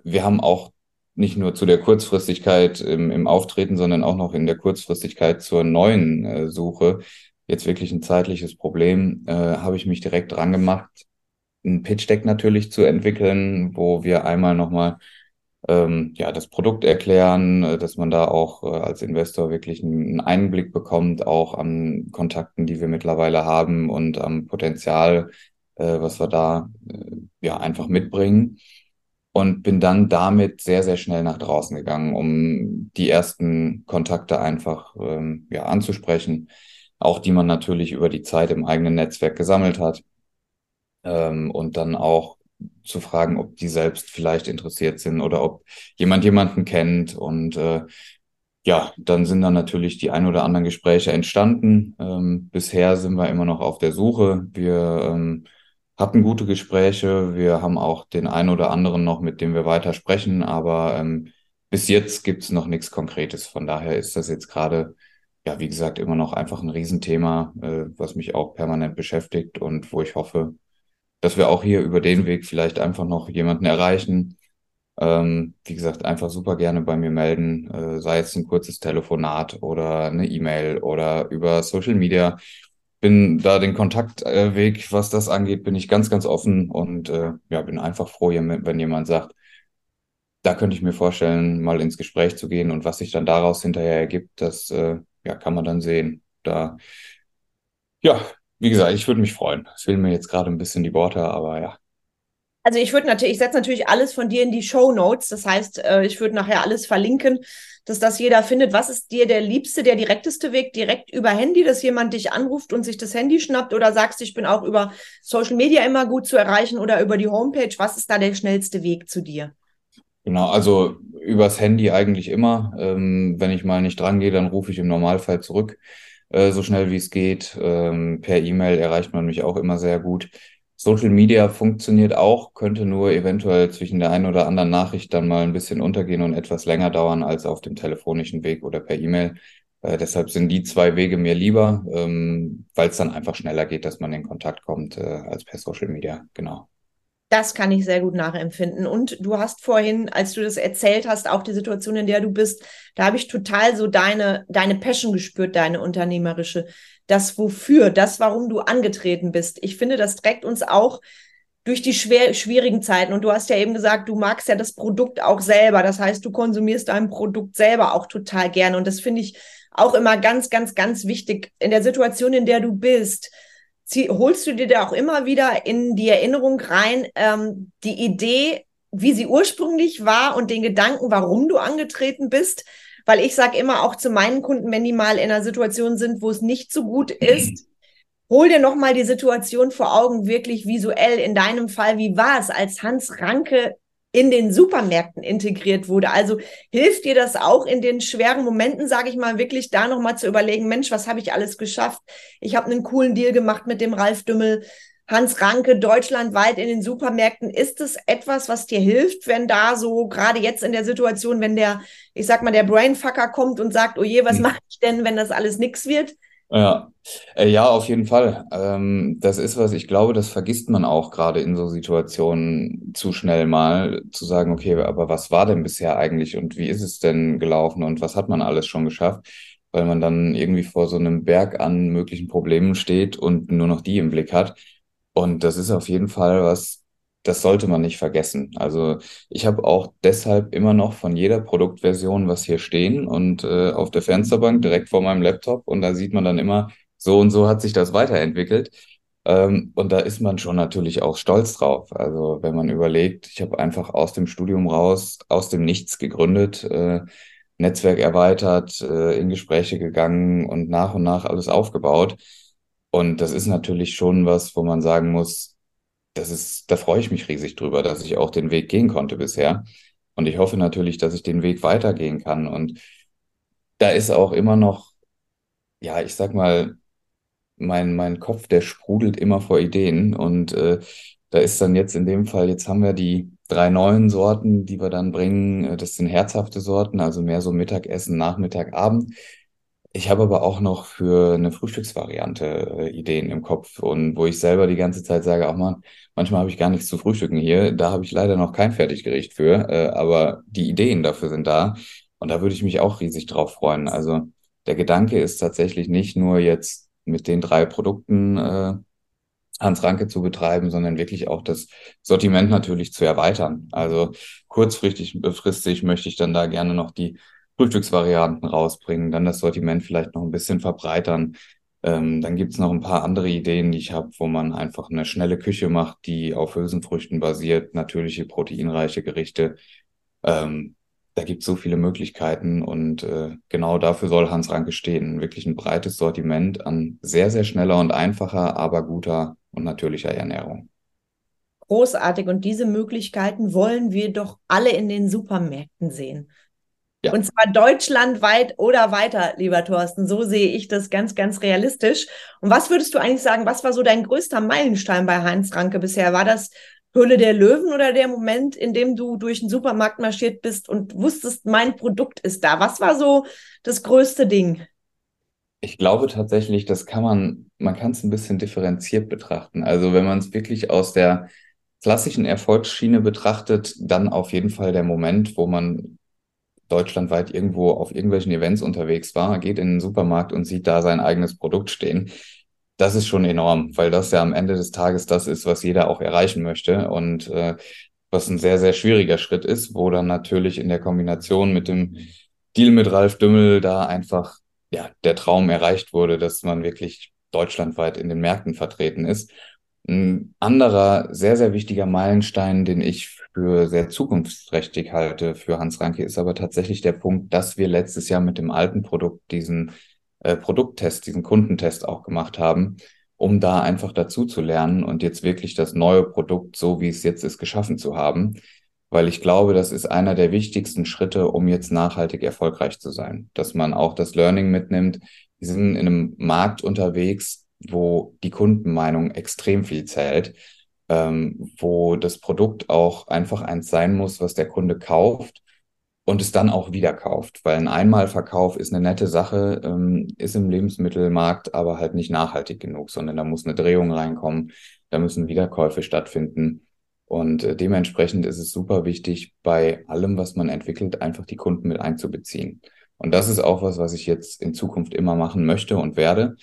wir haben auch nicht nur zu der Kurzfristigkeit im, im Auftreten, sondern auch noch in der Kurzfristigkeit zur neuen äh, Suche. Jetzt wirklich ein zeitliches Problem, äh, habe ich mich direkt dran gemacht, ein Pitch Deck natürlich zu entwickeln, wo wir einmal nochmal ähm, ja, das Produkt erklären, äh, dass man da auch äh, als Investor wirklich einen Einblick bekommt, auch an Kontakten, die wir mittlerweile haben und am Potenzial, äh, was wir da äh, ja einfach mitbringen und bin dann damit sehr, sehr schnell nach draußen gegangen, um die ersten Kontakte einfach ähm, ja, anzusprechen, auch die man natürlich über die Zeit im eigenen Netzwerk gesammelt hat ähm, und dann auch zu fragen, ob die selbst vielleicht interessiert sind oder ob jemand jemanden kennt und äh, ja, dann sind dann natürlich die ein oder anderen Gespräche entstanden. Ähm, bisher sind wir immer noch auf der Suche. Wir ähm, hatten gute Gespräche. Wir haben auch den einen oder anderen noch, mit dem wir weiter sprechen, aber ähm, bis jetzt gibt's noch nichts Konkretes. Von daher ist das jetzt gerade, ja, wie gesagt, immer noch einfach ein Riesenthema, äh, was mich auch permanent beschäftigt und wo ich hoffe, dass wir auch hier über den Weg vielleicht einfach noch jemanden erreichen. Ähm, wie gesagt, einfach super gerne bei mir melden, äh, sei es ein kurzes Telefonat oder eine E-Mail oder über Social Media bin da den Kontaktweg, was das angeht, bin ich ganz, ganz offen und äh, ja, bin einfach froh, wenn jemand sagt, da könnte ich mir vorstellen, mal ins Gespräch zu gehen und was sich dann daraus hinterher ergibt, das äh, ja, kann man dann sehen. Da, ja, wie gesagt, ich würde mich freuen. Es fehlen mir jetzt gerade ein bisschen die Worte, aber ja. Also ich würde natürlich, ich setze natürlich alles von dir in die Show Notes. Das heißt, äh, ich würde nachher alles verlinken, dass das jeder findet. Was ist dir der liebste, der direkteste Weg? Direkt über Handy, dass jemand dich anruft und sich das Handy schnappt oder sagst, ich bin auch über Social Media immer gut zu erreichen oder über die Homepage. Was ist da der schnellste Weg zu dir? Genau, also übers Handy eigentlich immer. Ähm, wenn ich mal nicht dran gehe, dann rufe ich im Normalfall zurück, äh, so schnell wie es geht. Ähm, per E-Mail erreicht man mich auch immer sehr gut. Social Media funktioniert auch, könnte nur eventuell zwischen der einen oder anderen Nachricht dann mal ein bisschen untergehen und etwas länger dauern als auf dem telefonischen Weg oder per E-Mail. Äh, deshalb sind die zwei Wege mir lieber, ähm, weil es dann einfach schneller geht, dass man in Kontakt kommt äh, als per Social Media. Genau. Das kann ich sehr gut nachempfinden. Und du hast vorhin, als du das erzählt hast, auch die Situation, in der du bist, da habe ich total so deine, deine Passion gespürt, deine unternehmerische. Das Wofür, das, warum du angetreten bist. Ich finde, das trägt uns auch durch die schwer, schwierigen Zeiten. Und du hast ja eben gesagt, du magst ja das Produkt auch selber. Das heißt, du konsumierst dein Produkt selber auch total gerne. Und das finde ich auch immer ganz, ganz, ganz wichtig in der Situation, in der du bist holst du dir da auch immer wieder in die Erinnerung rein, ähm, die Idee, wie sie ursprünglich war und den Gedanken, warum du angetreten bist? Weil ich sage immer auch zu meinen Kunden, wenn die mal in einer Situation sind, wo es nicht so gut ist, (clears throat) hol dir nochmal die Situation vor Augen, wirklich visuell. In deinem Fall, wie war es, als Hans Ranke in den Supermärkten integriert wurde. Also hilft dir das auch in den schweren Momenten, sage ich mal, wirklich da nochmal zu überlegen, Mensch, was habe ich alles geschafft? Ich habe einen coolen Deal gemacht mit dem Ralf Dümmel. Hans Ranke deutschlandweit in den Supermärkten. Ist es etwas, was dir hilft, wenn da so gerade jetzt in der Situation, wenn der, ich sag mal, der Brainfucker kommt und sagt, oh je, was hm. mache ich denn, wenn das alles nix wird? Ja, äh, ja, auf jeden Fall. Ähm, das ist was, ich glaube, das vergisst man auch gerade in so Situationen zu schnell mal, zu sagen, okay, aber was war denn bisher eigentlich und wie ist es denn gelaufen und was hat man alles schon geschafft? Weil man dann irgendwie vor so einem Berg an möglichen Problemen steht und nur noch die im Blick hat. Und das ist auf jeden Fall was, das sollte man nicht vergessen. Also ich habe auch deshalb immer noch von jeder Produktversion was hier stehen und äh, auf der Fensterbank direkt vor meinem Laptop und da sieht man dann immer, so und so hat sich das weiterentwickelt. Ähm, und da ist man schon natürlich auch stolz drauf. Also wenn man überlegt, ich habe einfach aus dem Studium raus, aus dem Nichts gegründet, äh, Netzwerk erweitert, äh, in Gespräche gegangen und nach und nach alles aufgebaut. Und das ist natürlich schon was, wo man sagen muss, das ist, da freue ich mich riesig drüber, dass ich auch den Weg gehen konnte bisher. Und ich hoffe natürlich, dass ich den Weg weitergehen kann. Und da ist auch immer noch, ja, ich sag mal, mein, mein Kopf, der sprudelt immer vor Ideen. Und äh, da ist dann jetzt in dem Fall, jetzt haben wir die drei neuen Sorten, die wir dann bringen. Das sind herzhafte Sorten, also mehr so Mittagessen, Nachmittag, Abend. Ich habe aber auch noch für eine Frühstücksvariante äh, Ideen im Kopf und wo ich selber die ganze Zeit sage, auch mal, manchmal habe ich gar nichts zu frühstücken hier. Da habe ich leider noch kein Fertiggericht für, äh, aber die Ideen dafür sind da und da würde ich mich auch riesig drauf freuen. Also der Gedanke ist tatsächlich nicht nur jetzt mit den drei Produkten äh, Hans Ranke zu betreiben, sondern wirklich auch das Sortiment natürlich zu erweitern. Also kurzfristig, befristig möchte ich dann da gerne noch die Frühstücksvarianten rausbringen, dann das Sortiment vielleicht noch ein bisschen verbreitern. Ähm, dann gibt's noch ein paar andere Ideen, die ich habe, wo man einfach eine schnelle Küche macht, die auf Hülsenfrüchten basiert, natürliche, proteinreiche Gerichte. Ähm, da gibt's so viele Möglichkeiten und äh, genau dafür soll Hans Ranke stehen. Wirklich ein breites Sortiment an sehr, sehr schneller und einfacher, aber guter und natürlicher Ernährung. Großartig. Und diese Möglichkeiten wollen wir doch alle in den Supermärkten sehen. Ja. Und zwar deutschlandweit oder weiter, lieber Thorsten. So sehe ich das ganz, ganz realistisch. Und was würdest du eigentlich sagen, was war so dein größter Meilenstein bei Heinz Ranke bisher? War das Höhle der Löwen oder der Moment, in dem du durch den Supermarkt marschiert bist und wusstest, mein Produkt ist da? Was war so das größte Ding? Ich glaube tatsächlich, das kann man, man kann es ein bisschen differenziert betrachten. Also wenn man es wirklich aus der klassischen Erfolgsschiene betrachtet, dann auf jeden Fall der Moment, wo man deutschlandweit irgendwo auf irgendwelchen Events unterwegs war, geht in den Supermarkt und sieht da sein eigenes Produkt stehen. Das ist schon enorm, weil das ja am Ende des Tages das ist, was jeder auch erreichen möchte und äh, was ein sehr, sehr schwieriger Schritt ist, wo dann natürlich in der Kombination mit dem Deal mit Ralf Dümmel da einfach ja der Traum erreicht wurde, dass man wirklich deutschlandweit in den Märkten vertreten ist. Ein anderer sehr, sehr wichtiger Meilenstein, den ich für sehr zukunftsträchtig halte für Hans Ranke, ist aber tatsächlich der Punkt, dass wir letztes Jahr mit dem alten Produkt diesen äh, Produkttest, diesen Kundentest auch gemacht haben, um da einfach dazu zu lernen und jetzt wirklich das neue Produkt, so wie es jetzt ist, geschaffen zu haben. Weil ich glaube, das ist einer der wichtigsten Schritte, um jetzt nachhaltig erfolgreich zu sein. Dass man auch das Learning mitnimmt. Wir sind in einem Markt unterwegs, wo die Kundenmeinung extrem viel zählt, ähm, wo das Produkt auch einfach eins sein muss, was der Kunde kauft und es dann auch wieder kauft. Weil ein Einmalverkauf ist eine nette Sache, ähm, ist im Lebensmittelmarkt aber halt nicht nachhaltig genug, sondern da muss eine Drehung reinkommen, da müssen Wiederkäufe stattfinden. Und äh, dementsprechend ist es super wichtig, bei allem, was man entwickelt, einfach die Kunden mit einzubeziehen. Und das ist auch was, was ich jetzt in Zukunft immer machen möchte und werde.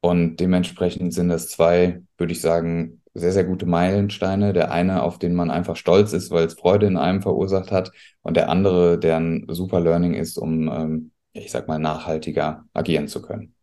Und dementsprechend sind das zwei, würde ich sagen, sehr, sehr gute Meilensteine. Der eine, auf den man einfach stolz ist, weil es Freude in einem verursacht hat. Und der andere, der ein super Learning ist, um, ähm, ich sag mal, nachhaltiger agieren zu können.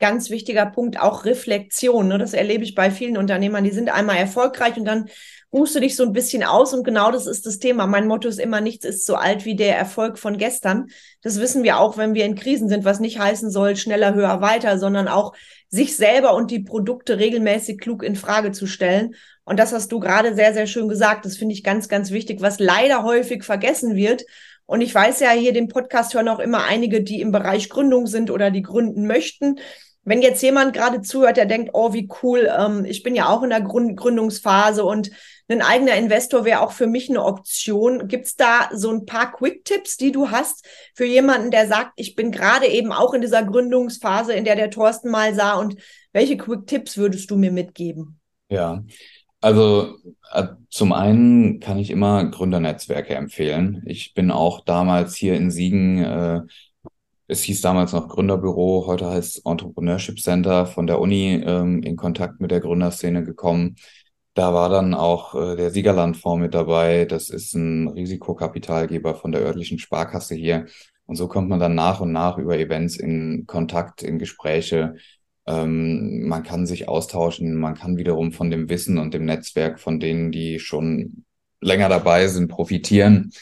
Ganz wichtiger Punkt, auch Reflexion. Ne? Das erlebe ich bei vielen Unternehmern. Die sind einmal erfolgreich und dann ruhst du dich so ein bisschen aus und genau das ist das Thema. Mein Motto ist immer, nichts ist so alt wie der Erfolg von gestern. Das wissen wir auch, wenn wir in Krisen sind, was nicht heißen soll, schneller, höher, weiter, sondern auch sich selber und die Produkte regelmäßig klug in Frage zu stellen. Und das hast du gerade sehr, sehr schön gesagt. Das finde ich ganz, ganz wichtig, was leider häufig vergessen wird. Und ich weiß ja, hier den Podcast hören auch immer einige, die im Bereich Gründung sind oder die gründen möchten. Wenn jetzt jemand gerade zuhört, der denkt, oh, wie cool, ähm, ich bin ja auch in der Gründungsphase und ein eigener Investor wäre auch für mich eine Option. Gibt es da so ein paar Quick-Tipps, die du hast für jemanden, der sagt, ich bin gerade eben auch in dieser Gründungsphase, in der der Thorsten mal sah und welche Quick-Tipps würdest du mir mitgeben? Ja, also äh, zum einen kann ich immer Gründernetzwerke empfehlen. Ich bin auch damals hier in Siegen, äh, es hieß damals noch Gründerbüro, heute heißt Entrepreneurship Center von der Uni, ähm, in Kontakt mit der Gründerszene gekommen. Da war dann auch äh, der Siegerlandfonds mit dabei. Das ist ein Risikokapitalgeber von der örtlichen Sparkasse hier. Und so kommt man dann nach und nach über Events in Kontakt, in Gespräche. Ähm, man kann sich austauschen, man kann wiederum von dem Wissen und dem Netzwerk von denen, die schon länger dabei sind, profitieren.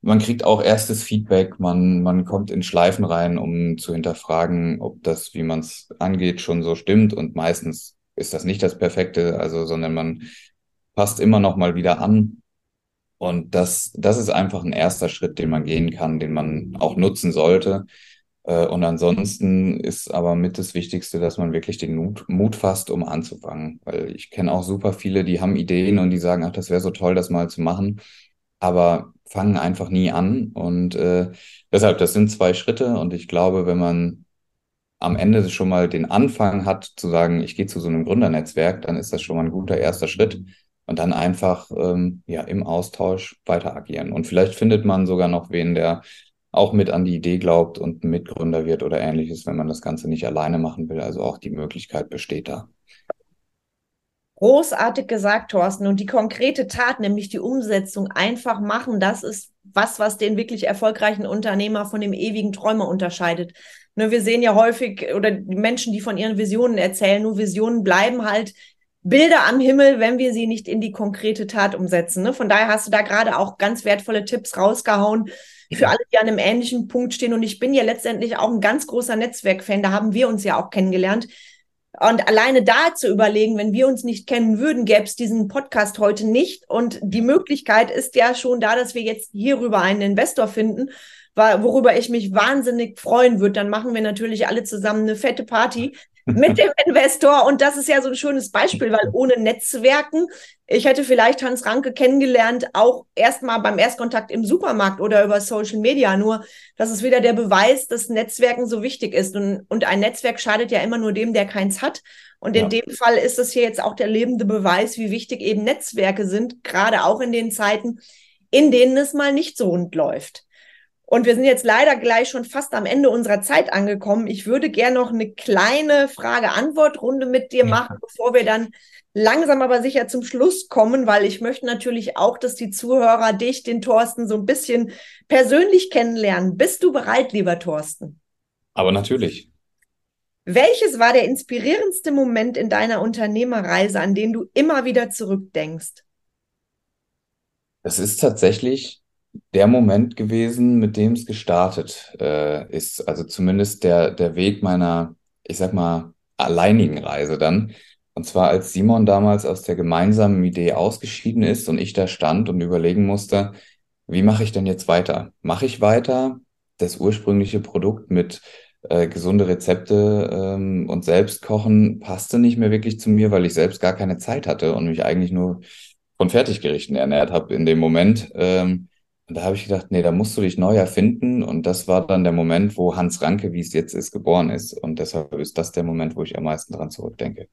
Man kriegt auch erstes Feedback, man, man kommt in Schleifen rein, um zu hinterfragen, ob das, wie man es angeht, schon so stimmt. Und meistens ist das nicht das Perfekte, also, sondern man passt immer noch mal wieder an. Und das, das ist einfach ein erster Schritt, den man gehen kann, den man auch nutzen sollte. Äh, und ansonsten ist aber mit das Wichtigste, dass man wirklich den Mut, Mut fasst, um anzufangen. Weil ich kenne auch super viele, die haben Ideen und die sagen, ach, das wäre so toll, das mal zu machen, aber fangen einfach nie an. Und äh, deshalb, das sind zwei Schritte. Und ich glaube, wenn man am Ende schon mal den Anfang hat, zu sagen, ich gehe zu so einem Gründernetzwerk, dann ist das schon mal ein guter erster Schritt. Und dann einfach ähm, ja im Austausch weiter agieren. Und vielleicht findet man sogar noch wen, der auch mit an die Idee glaubt und Mitgründer wird oder ähnliches, wenn man das Ganze nicht alleine machen will. Also auch die Möglichkeit besteht da. Großartig gesagt, Thorsten. Und die konkrete Tat, nämlich die Umsetzung, einfach machen, das ist was, was den wirklich erfolgreichen Unternehmer von dem ewigen Träumer unterscheidet. Ne, wir sehen ja häufig, oder die Menschen, die von ihren Visionen erzählen, nur Visionen bleiben halt Bilder am Himmel, wenn wir sie nicht in die konkrete Tat umsetzen. Ne? Von daher hast du da gerade auch ganz wertvolle Tipps rausgehauen für alle, die an einem ähnlichen Punkt stehen. Und ich bin ja letztendlich auch ein ganz großer Netzwerkfan. Da haben wir uns ja auch kennengelernt. Und alleine da zu überlegen, wenn wir uns nicht kennen würden, gäbe es diesen Podcast heute nicht. Und die Möglichkeit ist ja schon da, dass wir jetzt hierüber einen Investor finden worüber ich mich wahnsinnig freuen würde. Dann machen wir natürlich alle zusammen eine fette Party mit dem Investor. Und das ist ja so ein schönes Beispiel, weil ohne Netzwerken, ich hätte vielleicht Hans Ranke kennengelernt, auch erstmal beim Erstkontakt im Supermarkt oder über Social Media. Nur, das ist wieder der Beweis, dass Netzwerken so wichtig ist. Und, und ein Netzwerk schadet ja immer nur dem, der keins hat. Und in ja. dem Fall ist es hier jetzt auch der lebende Beweis, wie wichtig eben Netzwerke sind, gerade auch in den Zeiten, in denen es mal nicht so rund läuft. Und wir sind jetzt leider gleich schon fast am Ende unserer Zeit angekommen. Ich würde gerne noch eine kleine Frage-Antwort-Runde mit dir machen, bevor wir dann langsam aber sicher zum Schluss kommen, weil ich möchte natürlich auch, dass die Zuhörer dich, den Thorsten, so ein bisschen persönlich kennenlernen. Bist du bereit, lieber Thorsten? Aber natürlich. Welches war der inspirierendste Moment in deiner Unternehmerreise, an den du immer wieder zurückdenkst? Es ist tatsächlich der Moment gewesen, mit dem es gestartet äh, ist. Also zumindest der, der Weg meiner, ich sag mal, alleinigen Reise dann. Und zwar als Simon damals aus der gemeinsamen Idee ausgeschieden ist und ich da stand und überlegen musste, wie mache ich denn jetzt weiter? Mache ich weiter das ursprüngliche Produkt mit äh, gesunde Rezepte ähm, und selbst kochen passte nicht mehr wirklich zu mir, weil ich selbst gar keine Zeit hatte und mich eigentlich nur von Fertiggerichten ernährt habe in dem Moment. Ähm, und da habe ich gedacht, nee, da musst du dich neu erfinden. Und das war dann der Moment, wo Hans Ranke, wie es jetzt ist, geboren ist. Und deshalb ist das der Moment, wo ich am meisten dran zurückdenke.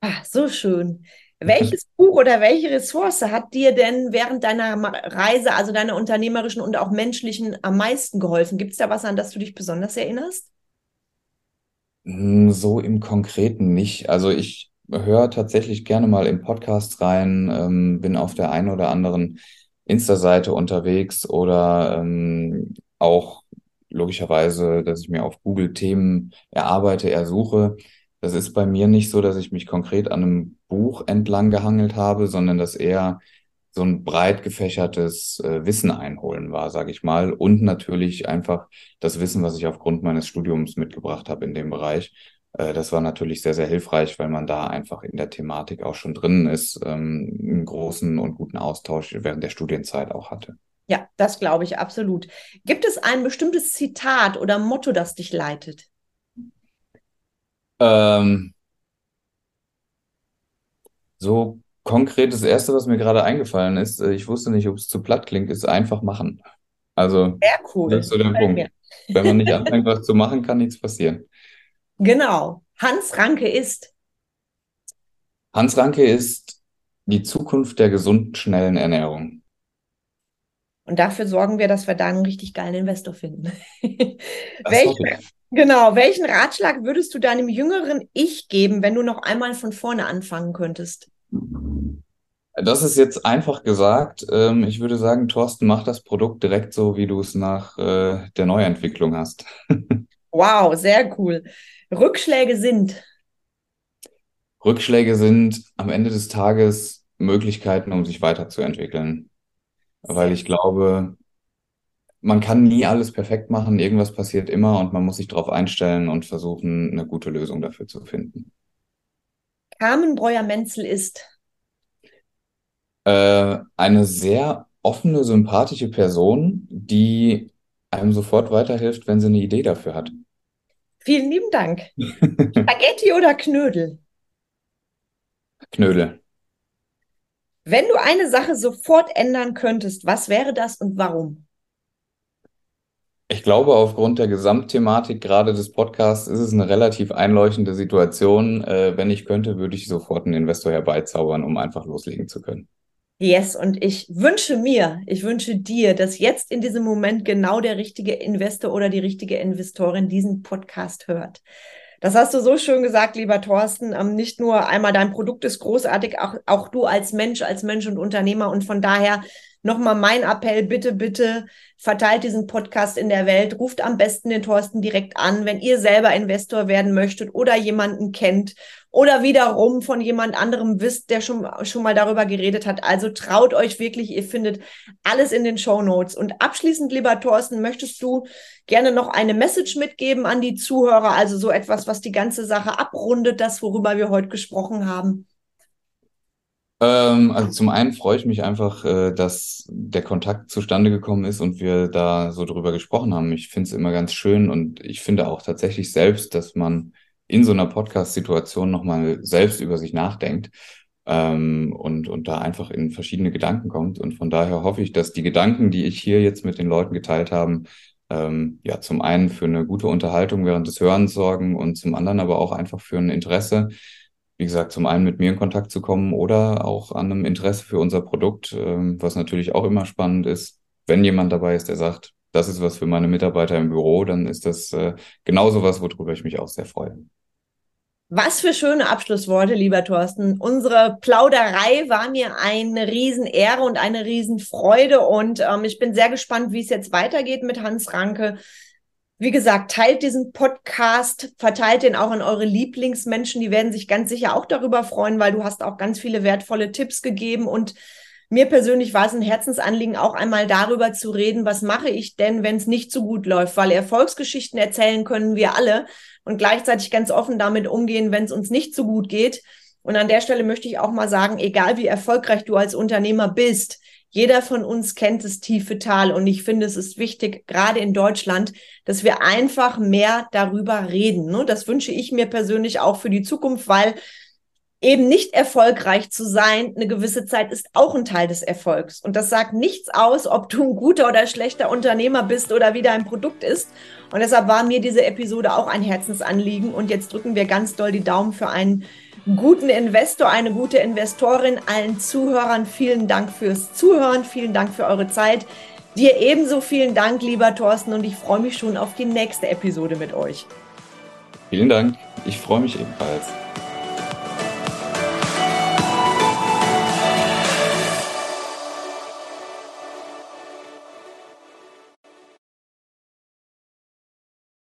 Ach, so schön. Welches (laughs) Buch oder welche Ressource hat dir denn während deiner Reise, also deiner unternehmerischen und auch menschlichen, am meisten geholfen? Gibt es da was, an das du dich besonders erinnerst? Hm, so im Konkreten nicht. Also ich höre tatsächlich gerne mal in Podcasts rein, ähm, bin auf der einen oder anderen Insta-Seite unterwegs oder ähm, auch logischerweise, dass ich mir auf Google Themen erarbeite, ersuche. Das ist bei mir nicht so, dass ich mich konkret an einem Buch entlang gehangelt habe, sondern dass eher so ein breit gefächertes äh, Wissen einholen war, sage ich mal. Und natürlich einfach das Wissen, was ich aufgrund meines Studiums mitgebracht habe in dem Bereich. Äh, das war natürlich sehr, sehr hilfreich, weil man da einfach in der Thematik auch schon drin ist, ähm, einen großen und guten Austausch während der Studienzeit auch hatte. Ja, das glaube ich absolut. Gibt es ein bestimmtes Zitat oder Motto, das dich leitet? Ähm, so konkret das Erste, was mir gerade eingefallen ist, äh, ich wusste nicht, ob es zu platt klingt, ist einfach machen. Also, Sehr cool. das ist so der Punkt. Wenn man nicht (laughs) anfängt, was zu machen, kann nichts passieren. Genau. Hans Ranke ist. Hans Ranke ist die Zukunft der gesunden, schnellen Ernährung. Und dafür sorgen wir, dass wir da einen richtig geilen Investor finden. welchen, genau, welchen Ratschlag würdest du deinem jüngeren Ich geben, wenn du noch einmal von vorne anfangen könntest? Das ist jetzt einfach gesagt. Ähm, ich würde sagen, Thorsten, mach das Produkt direkt so, wie du es nach äh, der Neuentwicklung hast. (laughs) wow, sehr cool. Rückschläge sind? Rückschläge sind am Ende des Tages Möglichkeiten, um sich weiterzuentwickeln. Weil ich glaube, man kann nie alles perfekt machen, irgendwas passiert immer und man muss sich darauf einstellen und versuchen, eine gute Lösung dafür zu finden. Carmen Breuer-Menzel ist äh, eine sehr offene, sympathische Person, die einem sofort weiterhilft, wenn sie eine Idee dafür hat. Vielen lieben Dank. (laughs) Spaghetti oder Knödel? Knödel. Wenn du eine Sache sofort ändern könntest, was wäre das und warum? Ich glaube, aufgrund der Gesamtthematik gerade des Podcasts ist es eine relativ einleuchtende Situation. Äh, wenn ich könnte, würde ich sofort einen Investor herbeizaubern, um einfach loslegen zu können. Yes, und ich wünsche mir, ich wünsche dir, dass jetzt in diesem Moment genau der richtige Investor oder die richtige Investorin diesen Podcast hört. Das hast du so schön gesagt, lieber Thorsten. Ähm, nicht nur einmal dein Produkt ist großartig, auch, auch du als Mensch, als Mensch und Unternehmer. Und von daher nochmal mein Appell, bitte, bitte verteilt diesen Podcast in der Welt. Ruft am besten den Thorsten direkt an, wenn ihr selber Investor werden möchtet oder jemanden kennt oder wiederum von jemand anderem wisst, der schon, schon mal darüber geredet hat. Also traut euch wirklich, ihr findet alles in den Show Notes. Und abschließend, lieber Thorsten, möchtest du gerne noch eine Message mitgeben an die Zuhörer, also so etwas, was die ganze Sache abrundet, das, worüber wir heute gesprochen haben? Ähm, also zum einen freue ich mich einfach, äh, dass der Kontakt zustande gekommen ist und wir da so drüber gesprochen haben. Ich finde es immer ganz schön und ich finde auch tatsächlich selbst, dass man in so einer Podcast-Situation nochmal selbst über sich nachdenkt ähm, und, und da einfach in verschiedene Gedanken kommt. Und von daher hoffe ich, dass die Gedanken, die ich hier jetzt mit den Leuten geteilt habe, ähm, ja, zum einen für eine gute Unterhaltung während des Hörens sorgen und zum anderen aber auch einfach für ein Interesse, wie gesagt, zum einen mit mir in Kontakt zu kommen oder auch an einem Interesse für unser Produkt, ähm, was natürlich auch immer spannend ist, wenn jemand dabei ist, der sagt, das ist was für meine Mitarbeiter im Büro, dann ist das äh, genauso was, worüber ich mich auch sehr freue. Was für schöne Abschlussworte, lieber Thorsten. Unsere Plauderei war mir eine Riesenehre und eine Riesenfreude und ähm, ich bin sehr gespannt, wie es jetzt weitergeht mit Hans Ranke. Wie gesagt, teilt diesen Podcast, verteilt den auch an eure Lieblingsmenschen. Die werden sich ganz sicher auch darüber freuen, weil du hast auch ganz viele wertvolle Tipps gegeben und mir persönlich war es ein Herzensanliegen, auch einmal darüber zu reden, was mache ich denn, wenn es nicht so gut läuft, weil Erfolgsgeschichten erzählen können wir alle und gleichzeitig ganz offen damit umgehen, wenn es uns nicht so gut geht. Und an der Stelle möchte ich auch mal sagen, egal wie erfolgreich du als Unternehmer bist, jeder von uns kennt das tiefe Tal und ich finde, es ist wichtig, gerade in Deutschland, dass wir einfach mehr darüber reden. Ne? Das wünsche ich mir persönlich auch für die Zukunft, weil eben nicht erfolgreich zu sein, eine gewisse Zeit ist auch ein Teil des Erfolgs. Und das sagt nichts aus, ob du ein guter oder schlechter Unternehmer bist oder wie dein Produkt ist. Und deshalb war mir diese Episode auch ein Herzensanliegen. Und jetzt drücken wir ganz doll die Daumen für einen guten Investor, eine gute Investorin. Allen Zuhörern vielen Dank fürs Zuhören. Vielen Dank für eure Zeit. Dir ebenso vielen Dank, lieber Thorsten. Und ich freue mich schon auf die nächste Episode mit euch. Vielen Dank. Ich freue mich ebenfalls.